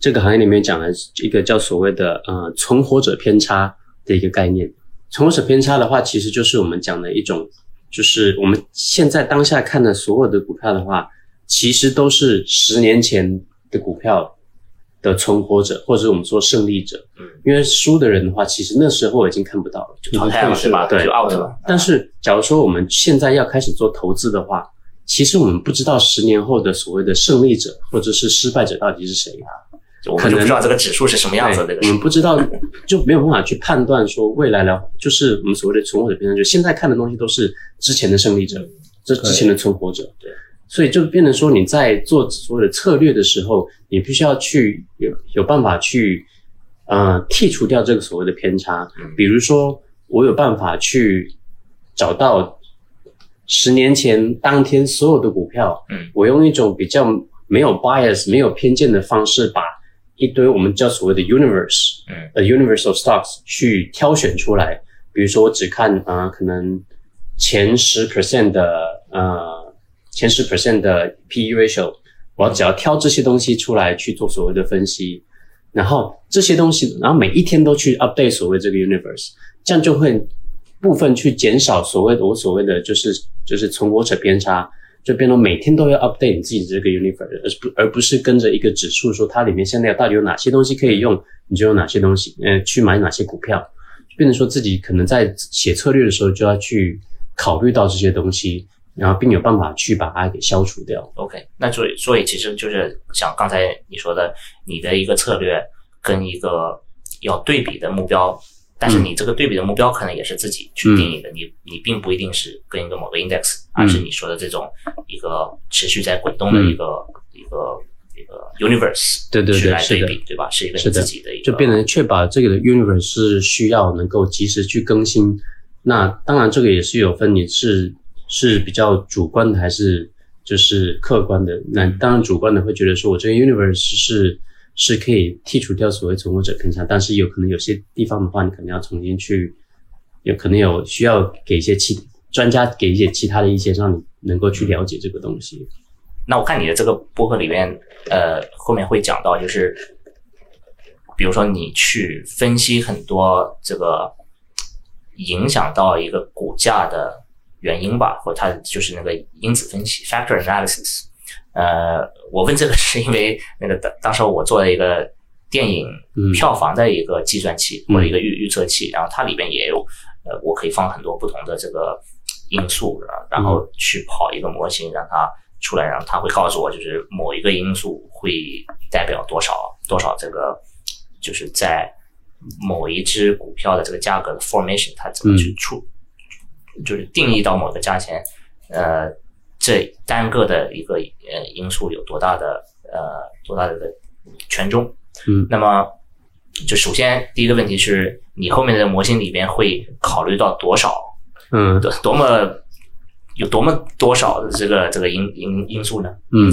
这个行业里面讲的一个叫所谓的呃存活者偏差的一个概念。存活者偏差的话，其实就是我们讲的一种，就是我们现在当下看的所有的股票的话，其实都是十年前的股票的存活者，或者我们说胜利者。嗯，因为输的人的话，其实那时候已经看不到了，就淘汰了，是吧？对，就 out 了。但是，假如说我们现在要开始做投资的话，其实我们不知道十年后的所谓的胜利者或者是失败者到底是谁啊？我们不知道这个指数是什么样子的。我们不知道，就没有办法去判断说未来的，就是我们所谓的存活者偏差。就现在看的东西都是之前的胜利者，这之前的存活者。对，所以就变成说你在做所有的策略的时候，你必须要去有有办法去。呃，剔除掉这个所谓的偏差，比如说，我有办法去找到十年前当天所有的股票，嗯，我用一种比较没有 bias、没有偏见的方式，把一堆我们叫所谓的 universe，嗯，a universal stocks 去挑选出来。比如说，我只看啊，可能前十 percent 的呃，前十 percent 的 P/E ratio，我只要挑这些东西出来去做所谓的分析。然后这些东西，然后每一天都去 update 所谓这个 universe，这样就会部分去减少所谓的我所谓的就是就是存活者偏差，就变成每天都要 update 你自己的这个 universe，而不而不是跟着一个指数说它里面现在到底有哪些东西可以用，你就有哪些东西，呃，去买哪些股票，变成说自己可能在写策略的时候就要去考虑到这些东西。然后并有办法去把它给消除掉。OK，那所以所以其实就是像刚才你说的，你的一个策略跟一个要对比的目标，但是你这个对比的目标可能也是自己去定义的，你你并不一定是跟一个某个 index，而是你说的这种一个持续在滚动的一个一个一个 universe，对对对，是的，对吧？是一个自己的一个，就变成确保这个的 universe 是需要能够及时去更新。那当然，这个也是有分你是。是比较主观的还是就是客观的？那当然主观的会觉得说，我这个 universe 是是可以剔除掉所谓存活者偏差，但是有可能有些地方的话，你可能要重新去，有可能有需要给一些其专家给一些其他的意见，让你能够去了解这个东西。那我看你的这个播客里面，呃，后面会讲到，就是比如说你去分析很多这个影响到一个股价的原因吧，或它就是那个因子分析 （factor analysis）。呃，我问这个是因为那个当 当时我做了一个电影票房的一个计算器或者一个预预测器，然后它里边也有，呃，我可以放很多不同的这个因素，然后去跑一个模型，让它出来，然后它会告诉我，就是某一个因素会代表多少多少这个，就是在某一只股票的这个价格的 formation，它怎么去出，就是定义到某个价钱，呃。这单个的一个呃因素有多大的呃多大的权重？嗯，那么就首先第一个问题是你后面的模型里边会考虑到多少？嗯，多多么有多么多少的这个这个因因因素呢？嗯，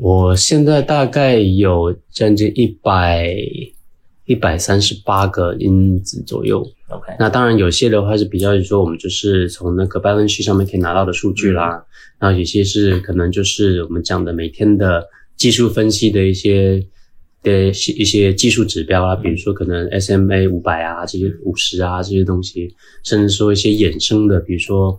我现在大概有将近一百。一百三十八个因子左右。OK，那当然有些的话是比较说我们就是从那个 balance sheet 上面可以拿到的数据啦，然后有些是可能就是我们讲的每天的技术分析的一些的一些技术指标啊，比如说可能 SMA 五百啊这些五十啊这些东西，甚至说一些衍生的，比如说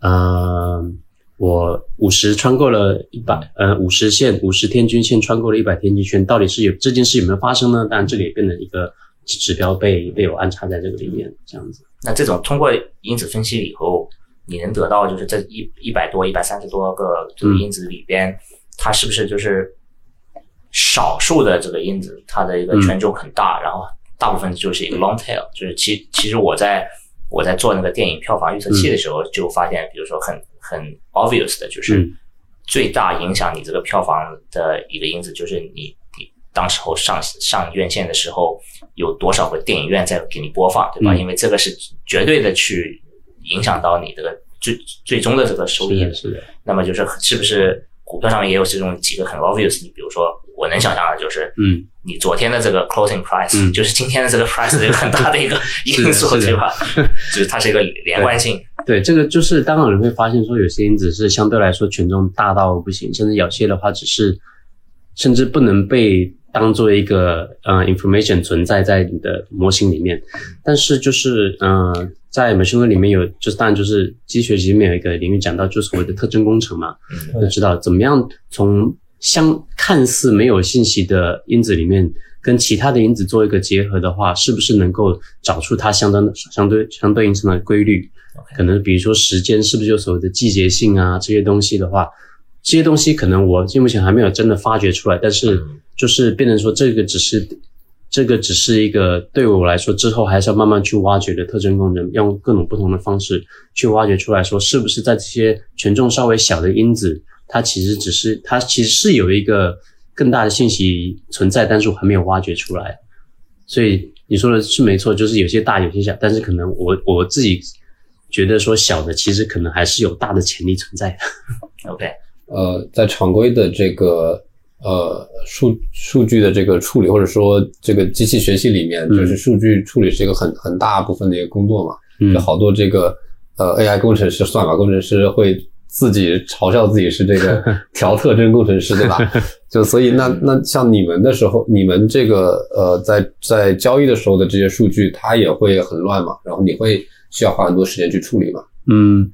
呃。我五十穿过了一百，呃，五十线五十天均线穿过了一百天均线，到底是有这件事有没有发生呢？当然，这里也变成一个指标被被我安插在这个里面，这样子。那这种通过因子分析以后，你能得到就是这一一百多、一百三十多个这个因子里边，它是不是就是少数的这个因子，它的一个权重很大，然后大部分就是一个 long tail，就是其其实我在我在做那个电影票房预测器的时候就发现，比如说很。很 obvious 的就是最大影响你这个票房的一个因子，就是你你当时候上上院线的时候有多少个电影院在给你播放，对吧？因为这个是绝对的去影响到你这个最最终的这个收益。是的。那么就是是不是股票上面也有这种几个很 obvious？你比如说我能想象的就是，嗯，你昨天的这个 closing price，就是今天的这个 price 有很大的一个因素，对吧？就是它是一个连贯性。对，这个就是当然你会发现说，有些因子是相对来说权重大到不行，甚至有些的话只是，甚至不能被当做一个呃 information 存在在你的模型里面。但是就是呃，在 machine learning 里面有，就是当然就是机器学习里面有一个领域讲到，就所谓的特征工程嘛，就知道怎么样从相看似没有信息的因子里面，跟其他的因子做一个结合的话，是不是能够找出它相当的相对相对应上的规律？可能比如说时间是不是就所谓的季节性啊这些东西的话，这些东西可能我目前还没有真的发掘出来，但是就是变成说这个只是这个只是一个对我来说之后还是要慢慢去挖掘的特征功能，用各种不同的方式去挖掘出来说是不是在这些权重稍微小的因子，它其实只是它其实是有一个更大的信息存在，但是我还没有挖掘出来。所以你说的是没错，就是有些大有些小，但是可能我我自己。觉得说小的其实可能还是有大的潜力存在的。OK，呃，在常规的这个呃数数据的这个处理，或者说这个机器学习里面，就是数据处理是一个很很大部分的一个工作嘛。嗯，好多这个呃 AI 工程师、算法工程师会自己嘲笑自己是这个 调特征工程师，对吧？就所以那那像你们的时候，你们这个呃在在交易的时候的这些数据，它也会很乱嘛？然后你会。需要花很多时间去处理嘛？嗯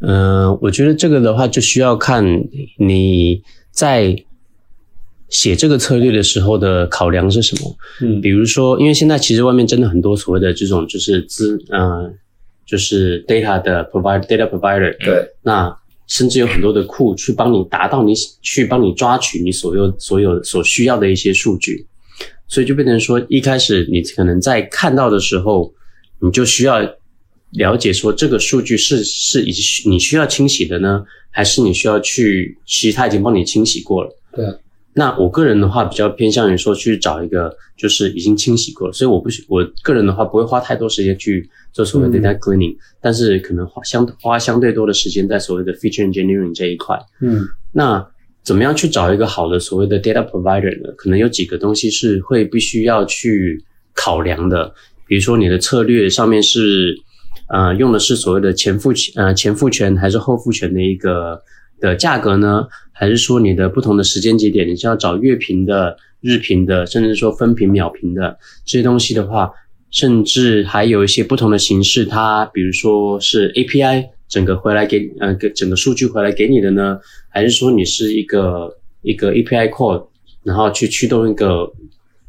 嗯，我觉得这个的话就需要看你在写这个策略的时候的考量是什么。嗯，比如说，因为现在其实外面真的很多所谓的这种就是资，嗯，就是 data 的 provider data provider。对，那甚至有很多的库去帮你达到你去帮你抓取你所有所有所需要的一些数据，所以就变成说，一开始你可能在看到的时候，你就需要。了解说这个数据是是已你需要清洗的呢，还是你需要去其实他已经帮你清洗过了？对。那我个人的话比较偏向于说去找一个就是已经清洗过了，所以我不我个人的话不会花太多时间去做所谓的 data cleaning，但是可能花相花相对多的时间在所谓的 feature engineering 这一块。嗯。那怎么样去找一个好的所谓的 data provider 呢？可能有几个东西是会必须要去考量的，比如说你的策略上面是，呃，用的是所谓的前付权呃前付权还是后付权的一个的价格呢？还是说你的不同的时间节点，你是要找月评的、日评的，甚至说分评、秒评的这些东西的话，甚至还有一些不同的形式，它比如说是 API。整个回来给呃，给整个数据回来给你的呢，还是说你是一个一个 API call，然后去驱动一个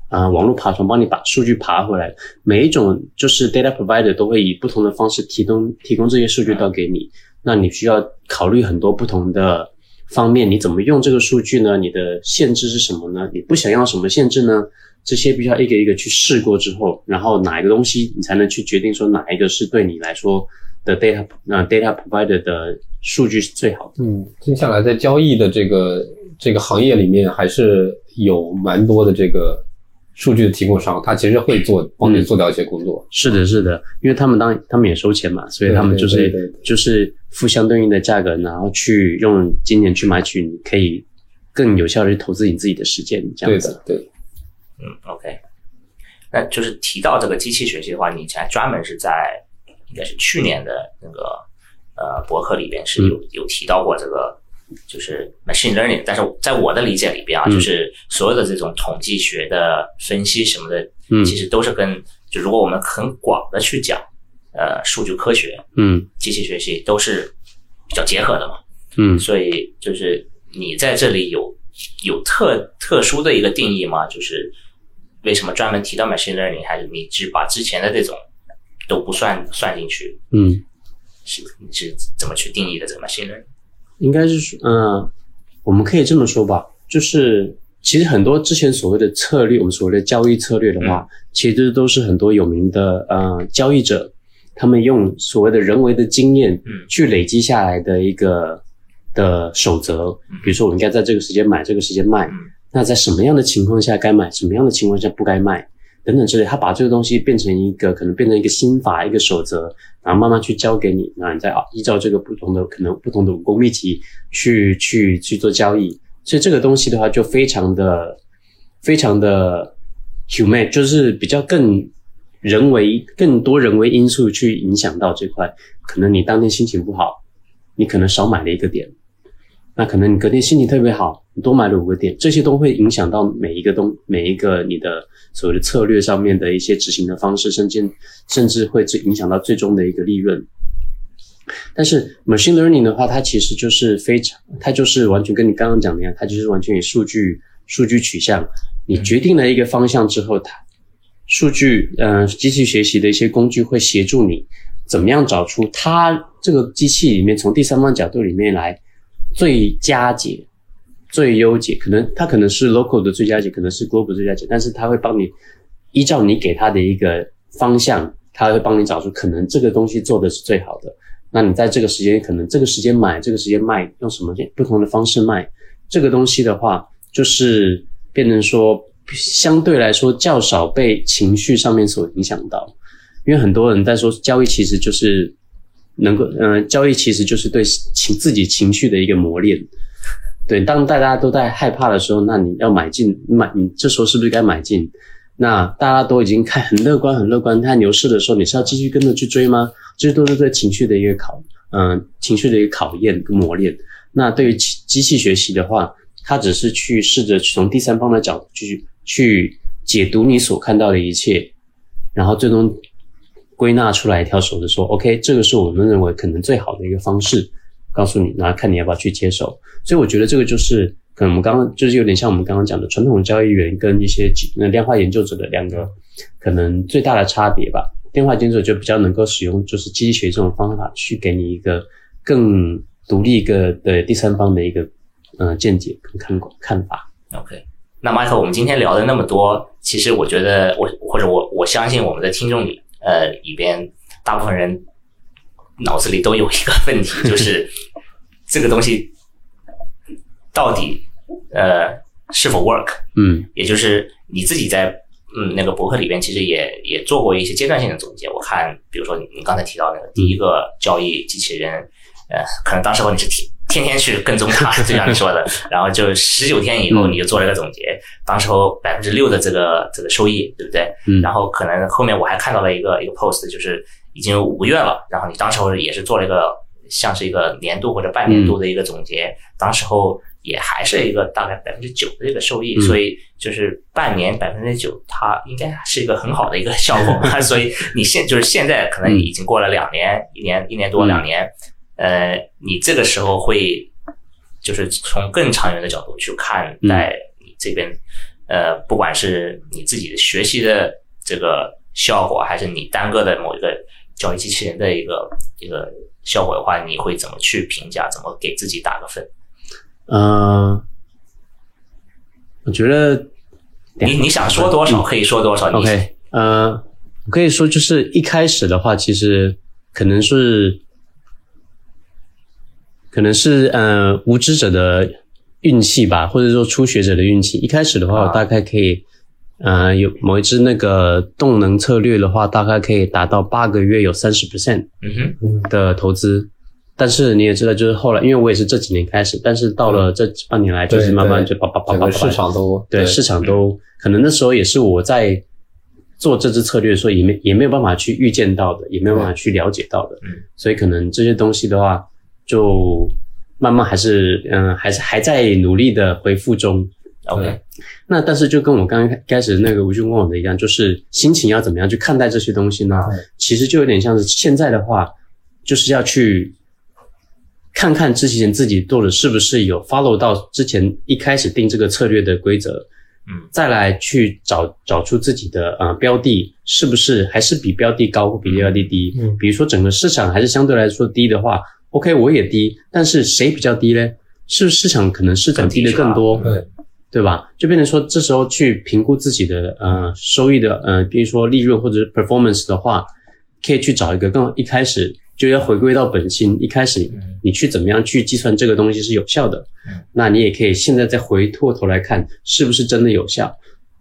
啊网络爬虫帮你把数据爬回来？每一种就是 data provider 都会以不同的方式提供提供这些数据到给你，那你需要考虑很多不同的方面，你怎么用这个数据呢？你的限制是什么呢？你不想要什么限制呢？这些必须要一个一个去试过之后，然后哪一个东西你才能去决定说哪一个是对你来说。的 data，那 data provider 的数据是最好的。嗯，听下来，在交易的这个这个行业里面，还是有蛮多的这个数据的提供商，他其实会做帮你做掉一些工作。是的，是的，因为他们当他们也收钱嘛，所以他们就是就是付相对应的价格，然后去用金钱去买取，你可以更有效的去投资你自己的时间，这样子。对，嗯，OK，那就是提到这个机器学习的话，你才专门是在。应该是去年的那个呃博客里边是有有提到过这个就是 machine learning，但是在我的理解里边啊，就是所有的这种统计学的分析什么的，嗯，其实都是跟就如果我们很广的去讲，呃，数据科学，嗯，机器学习都是比较结合的嘛，嗯，所以就是你在这里有有特特殊的一个定义吗？就是为什么专门提到 machine learning，还是你只把之前的这种？都不算算进去，嗯，是你是怎么去定义的？怎么信任？应该是说，嗯，我们可以这么说吧，就是其实很多之前所谓的策略，我们所谓的交易策略的话，其实都是很多有名的呃交易者，他们用所谓的人为的经验，嗯，去累积下来的一个的守则。比如说，我应该在这个时间买，这个时间卖，那在什么样的情况下该买，什么样的情况下不该卖？等等之类，他把这个东西变成一个可能变成一个心法、一个守则，然后慢慢去教给你，然后你再啊依照这个不同的可能不同的武功秘籍去去去做交易。所以这个东西的话，就非常的非常的 human，就是比较更人为、更多人为因素去影响到这块。可能你当天心情不好，你可能少买了一个点。那可能你隔天心情特别好，你多买了五个点，这些都会影响到每一个东每一个你的所谓的策略上面的一些执行的方式，甚至甚至会最影响到最终的一个利润。但是 machine learning 的话，它其实就是非常，它就是完全跟你刚刚讲的一样，它就是完全以数据数据取向。你决定了一个方向之后，它数据呃机器学习的一些工具会协助你怎么样找出它这个机器里面从第三方角度里面来。最佳解、最优解，可能它可能是 local 的最佳解，可能是 global 最佳解，但是它会帮你依照你给它的一个方向，它会帮你找出可能这个东西做的是最好的。那你在这个时间，可能这个时间买，这个时间卖，用什么不同的方式卖这个东西的话，就是变成说相对来说较少被情绪上面所影响到，因为很多人在说交易其实就是。能够，嗯，交易其实就是对情自己情绪的一个磨练。对，当大家都在害怕的时候，那你要买进买，你这时候是不是该买进？那大家都已经看很乐观，很乐观，看牛市的时候，你是要继续跟着去追吗？这些都是对情绪的一个考，嗯，情绪的一个考验跟磨练。那对于机机器学习的话，它只是去试着从第三方的角度去去解读你所看到的一切，然后最终。归纳出来一条手的说，OK，这个是我们认为可能最好的一个方式，告诉你，然后看你要不要去接受。所以我觉得这个就是可能我们刚刚就是有点像我们刚刚讲的传统交易员跟一些那量化研究者的两个可能最大的差别吧。量化研究者就比较能够使用就是机器学这种方法去给你一个更独立一个的第三方的一个嗯见解跟看看法。OK，那 Michael，我们今天聊的那么多，其实我觉得我或者我我相信我们的听众里。呃，里边大部分人脑子里都有一个问题，就是 这个东西到底呃是否 work？嗯，也就是你自己在嗯那个博客里边，其实也也做过一些阶段性的总结。我看，比如说你刚才提到那个第一个交易机器人，呃，可能当时候你是天天天去跟踪它，就像你说的，然后就十九天以后你就做了个总结，当时候百分之六的这个这个收益，对不对？嗯。然后可能后面我还看到了一个一个 post，就是已经有五个月了，然后你当时候也是做了一个像是一个年度或者半年度的一个总结，当时候也还是一个大概百分之九的这个收益，嗯。所以就是半年百分之九，它应该是一个很好的一个效果。所以你现就是现在可能已经过了两年、一年、一年多、嗯。两年，呃，你这个时候会就是从更长远的角度去看待你这边，呃，不管是你自己的学习的这个效果，还是你单个的某一个交易机器人的一个一个效果的话，你会怎么去评价？怎么给自己打个分？呃，我觉得你你想说多少可以说多少。你 OK，呃，我可以说就是一开始的话，其实可能是可能是呃无知者的运气吧，或者说初学者的运气。一开始的话，啊。我大概可以呃有某一支那个动能策略的话，大概可以达到八个月有三十 percent 的投资。但是你也知道，就是后来，因为我也是这几年开始，但是到了这半年来，就是慢慢就叭叭叭整个叭叭市场都对市场都可能那时候也是我在做这支策略的时候，也没也没有办法去预见到的，也没有办法去了解到的，嗯，所以可能这些东西的话，就慢慢还是嗯、还是还在努力的回复中。OK，那但是就跟我刚刚开始那个吴军问我的一样，就是心情要怎么样去看待这些东西呢？其实就有点像是现在的话，就是要去看看之前自己做的是不是有 follow 到之前一开始定这个策略的规则，嗯，再来去找找出自己的呃标的是不是还是比标的高或比标的低。嗯比如说整个市场还是相对来说低的话，OK 我也低，但是谁比较低呢？是不是市场可能市场低的更多？对对吧？就变成说，这时候去评估自己的呃收益的呃，比如说利润或者是 performance 的话，可以去找一个更一开始就要回归到本心，一开始你去怎么样去计算这个东西是有效的，嗯那你也可以现在再回过头来看是不是真的有效。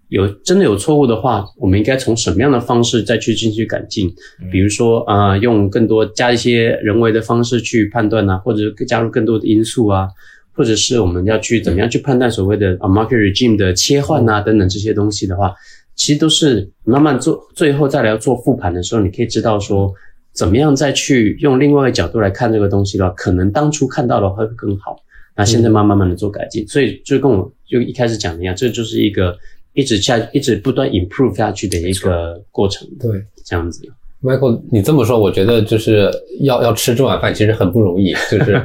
有真的有错误的话，我们应该从什么样的方式再去进行改进？比如说，呃，用更多加一些人为的方式去判断啊，或者加入更多的因素啊，或者是我们要去怎么样去判断所谓的啊 market regime 的切换啊等等这些东西的话，其实都是慢慢做，最后再来做复盘的时候，你可以知道说怎么样再去用另外一个角度来看这个东西的话，可能当初看到的会更好。那现在慢慢慢的做改进，所以就跟我就一开始讲的一样，这就是一个一直下一直不断 improve 下去的一个过程，对。这样子。Michael，你这么说，我觉得就是要要吃这碗饭，其实很不容易。就是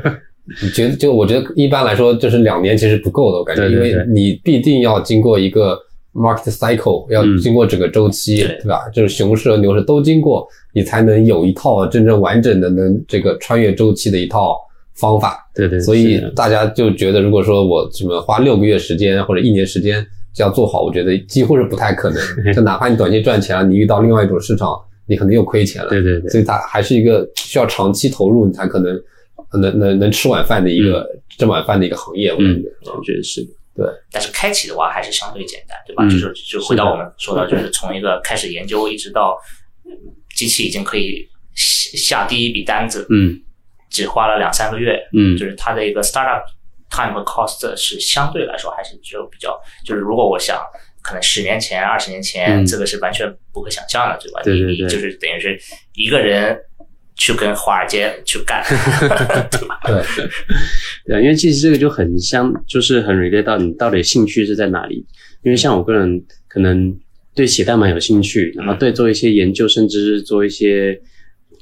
你觉得，就我觉得一般来说，就是两年其实不够的，我感觉，因为你必定要经过一个 market cycle，要嗯经过整个周期，对对吧？就是熊市和牛市都经过，你才能有一套真正完整的能这个穿越周期的一套方法。对对，所以大家就觉得，如果说我什么花六个月时间或者一年时间就要做好，我觉得几乎是不太可能。就哪怕你短期赚钱了，你遇到另外一种市场，你可能又亏钱了。对对对所以它还是一个需要长期投入，你才可能能能能吃晚饭的一个挣晚饭的一个行业。我感嗯觉，我觉得是对。但是开启的话还是相对简单，对吧？嗯就是就回到我们说的，就是从一个开始研究一直到嗯机器已经可以下下第一笔单子，嗯只花了两三个月，嗯就是它的一个 startup time 和 cost 是相对来说还是就比较，就是如果我想。可能十年前、二十年前，嗯这个是完全不可想象的，对吧？对对对你你就是等于是一个人去跟华尔街去干，对吧？对，对，因为其实这个就很像，就是很 relate 到你到底兴趣是在哪里。因为像我个人可能对写代码有兴趣，然后对做一些研究，甚至是做一些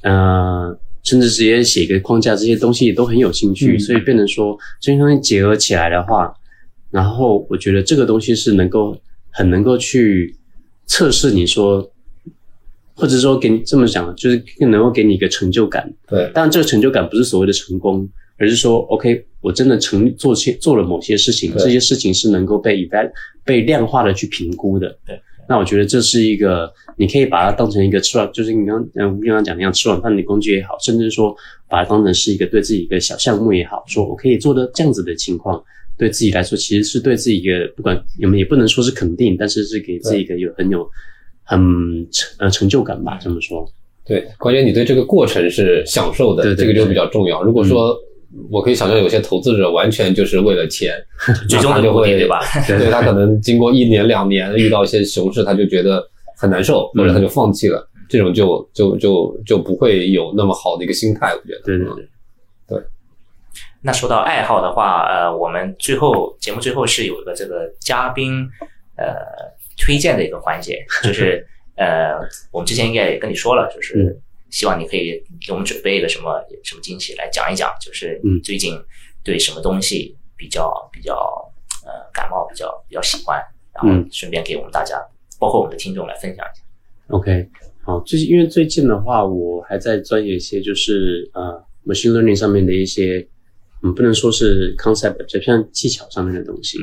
呃，甚至直接写一个框架这些东西也都很有兴趣，嗯所以变成说这些东西结合起来的话，然后我觉得这个东西是能够很能够去测试你说。或者说给你这么讲，就是更能够给你一个成就感，对，当然，这个成就感不是所谓的成功，而是说，OK，我真的成做些做了某些事情，这些事情是能够被 eval 被量化的去评估的。对，那我觉得这是一个，你可以把它当成一个吃完，就是你刚嗯，我刚刚讲的一样，吃晚饭的工具也好，甚至说把它当成是一个对自己一个小项目也好，说我可以做的这样子的情况，对自己来说其实是对自己一个不管我们也不能说是肯定，但是是给自己一个有很有很成呃成就感吧，这么说。对，关键你对这个过程是享受的，对对这个就比较重要。如果说我可以想象有些投资者完全就是为了钱，最终的就会对吧？对他可能经过一年两年遇到一些熊市，他就觉得很难受，或者他就放弃了。这种就就就就不会有那么好的一个心态，我觉得。对对对对。那说到爱好的话，呃，我们最后节目最后是有一个这个嘉宾呃推荐的一个环节，就是 呃，我们之前应该也跟你说了，就是希望你可以给我们准备一个什么什么惊喜来讲一讲，就是你最近对什么东西比较比较呃感冒，比较比较喜欢，然后顺便给我们大家，包括我们的听众来分享一下。OK。好，最近因为最近的话，我还在钻研一些，就是呃，machine learning 上面的一些，嗯，不能说是 concept，就像技巧上面的东西。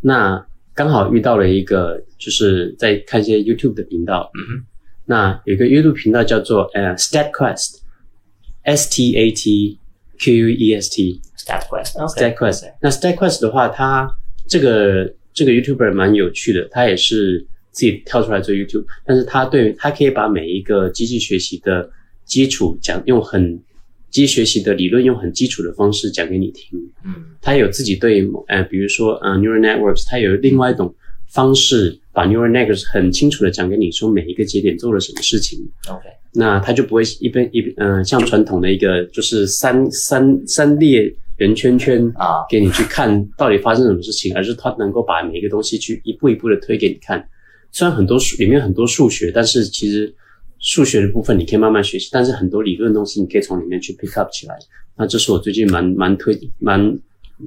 那刚好遇到了一个，就是在看一些 YouTube 的频道。嗯哼。那有一个 YouTube 频道叫做呃 StatQuest，S T A T Q U E S T。StatQuest，StatQuest。那 StatQuest 的话，它这个这个 YouTuber 蛮有趣的，他也是。自己跳出来做 YouTube，但是他对他可以把每一个机器学习的基础讲，用很机器学习的理论，用很基础的方式讲给你听。嗯，他有自己对，呃，比如说，呃，neural networks，他有另外一种方式，把 neural networks 很清楚的讲给你，说每一个节点做了什么事情。OK，那他就不会一边一边，嗯，像传统的一个就是三三三列圆圈圈啊，给你去看到底发生什么事情，而是他能够把每一个东西去一步一步的推给你看。虽然很多数里面很多数学，但是其实数学的部分你可以慢慢学习，但是很多理论东西你可以从里面去 pick up 起来。那这是我最近蛮蛮推蛮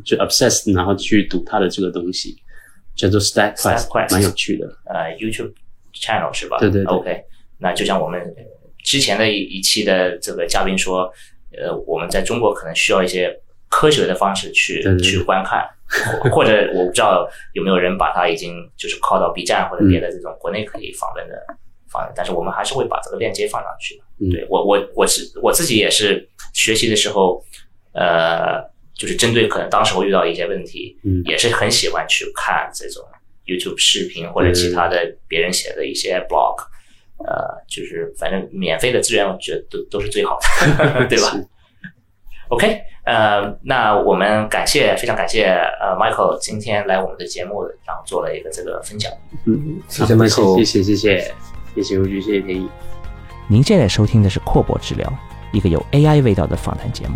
就 obsessed，然后去读它的这个东西，叫做 Stack Quest，蛮有趣的。呃，YouTube channel 是吧？对对对。OK，那就像我们之前的一一期的这个嘉宾说，呃，我们在中国可能需要一些科学的方式去去观看。或者我不知道有没有人把它已经就是靠到 B 站或者别的这种国内可以访问的访问，但是我们还是会把这个链接放上去。对我我我是我自己也是学习的时候，呃，就是针对可能当时我遇到一些问题，嗯也是很喜欢去看这种 YouTube 视频或者其他的别人写的一些 blog，呃，就是反正免费的资源我觉得都都是最好的，对吧？OK。呃，那我们感谢，非常感谢呃，Michael 今天来我们的节目，然后做了一个这个分享。嗯，谢谢 Michael，谢谢谢谢谢谢吴局，谢谢天意。您现在收听的是阔博治疗，一个有 AI 味道的访谈节目。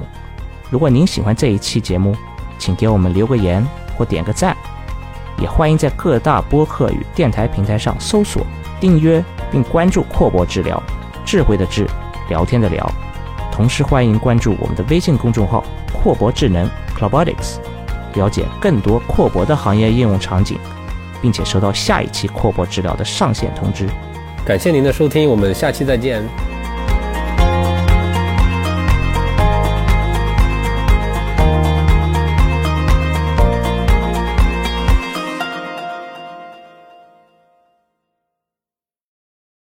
如果您喜欢这一期节目，请给我们留个言或点个赞，也欢迎在各大播客与电台平台上搜索、订阅并关注阔博治疗，智慧的智，聊天的聊。同时欢迎关注我们的微信公众号。阔博智能 （Clobotics），了解更多阔博的行业应用场景，并且收到下一期阔博治疗的上线通知。感谢您的收听，我们下期再见。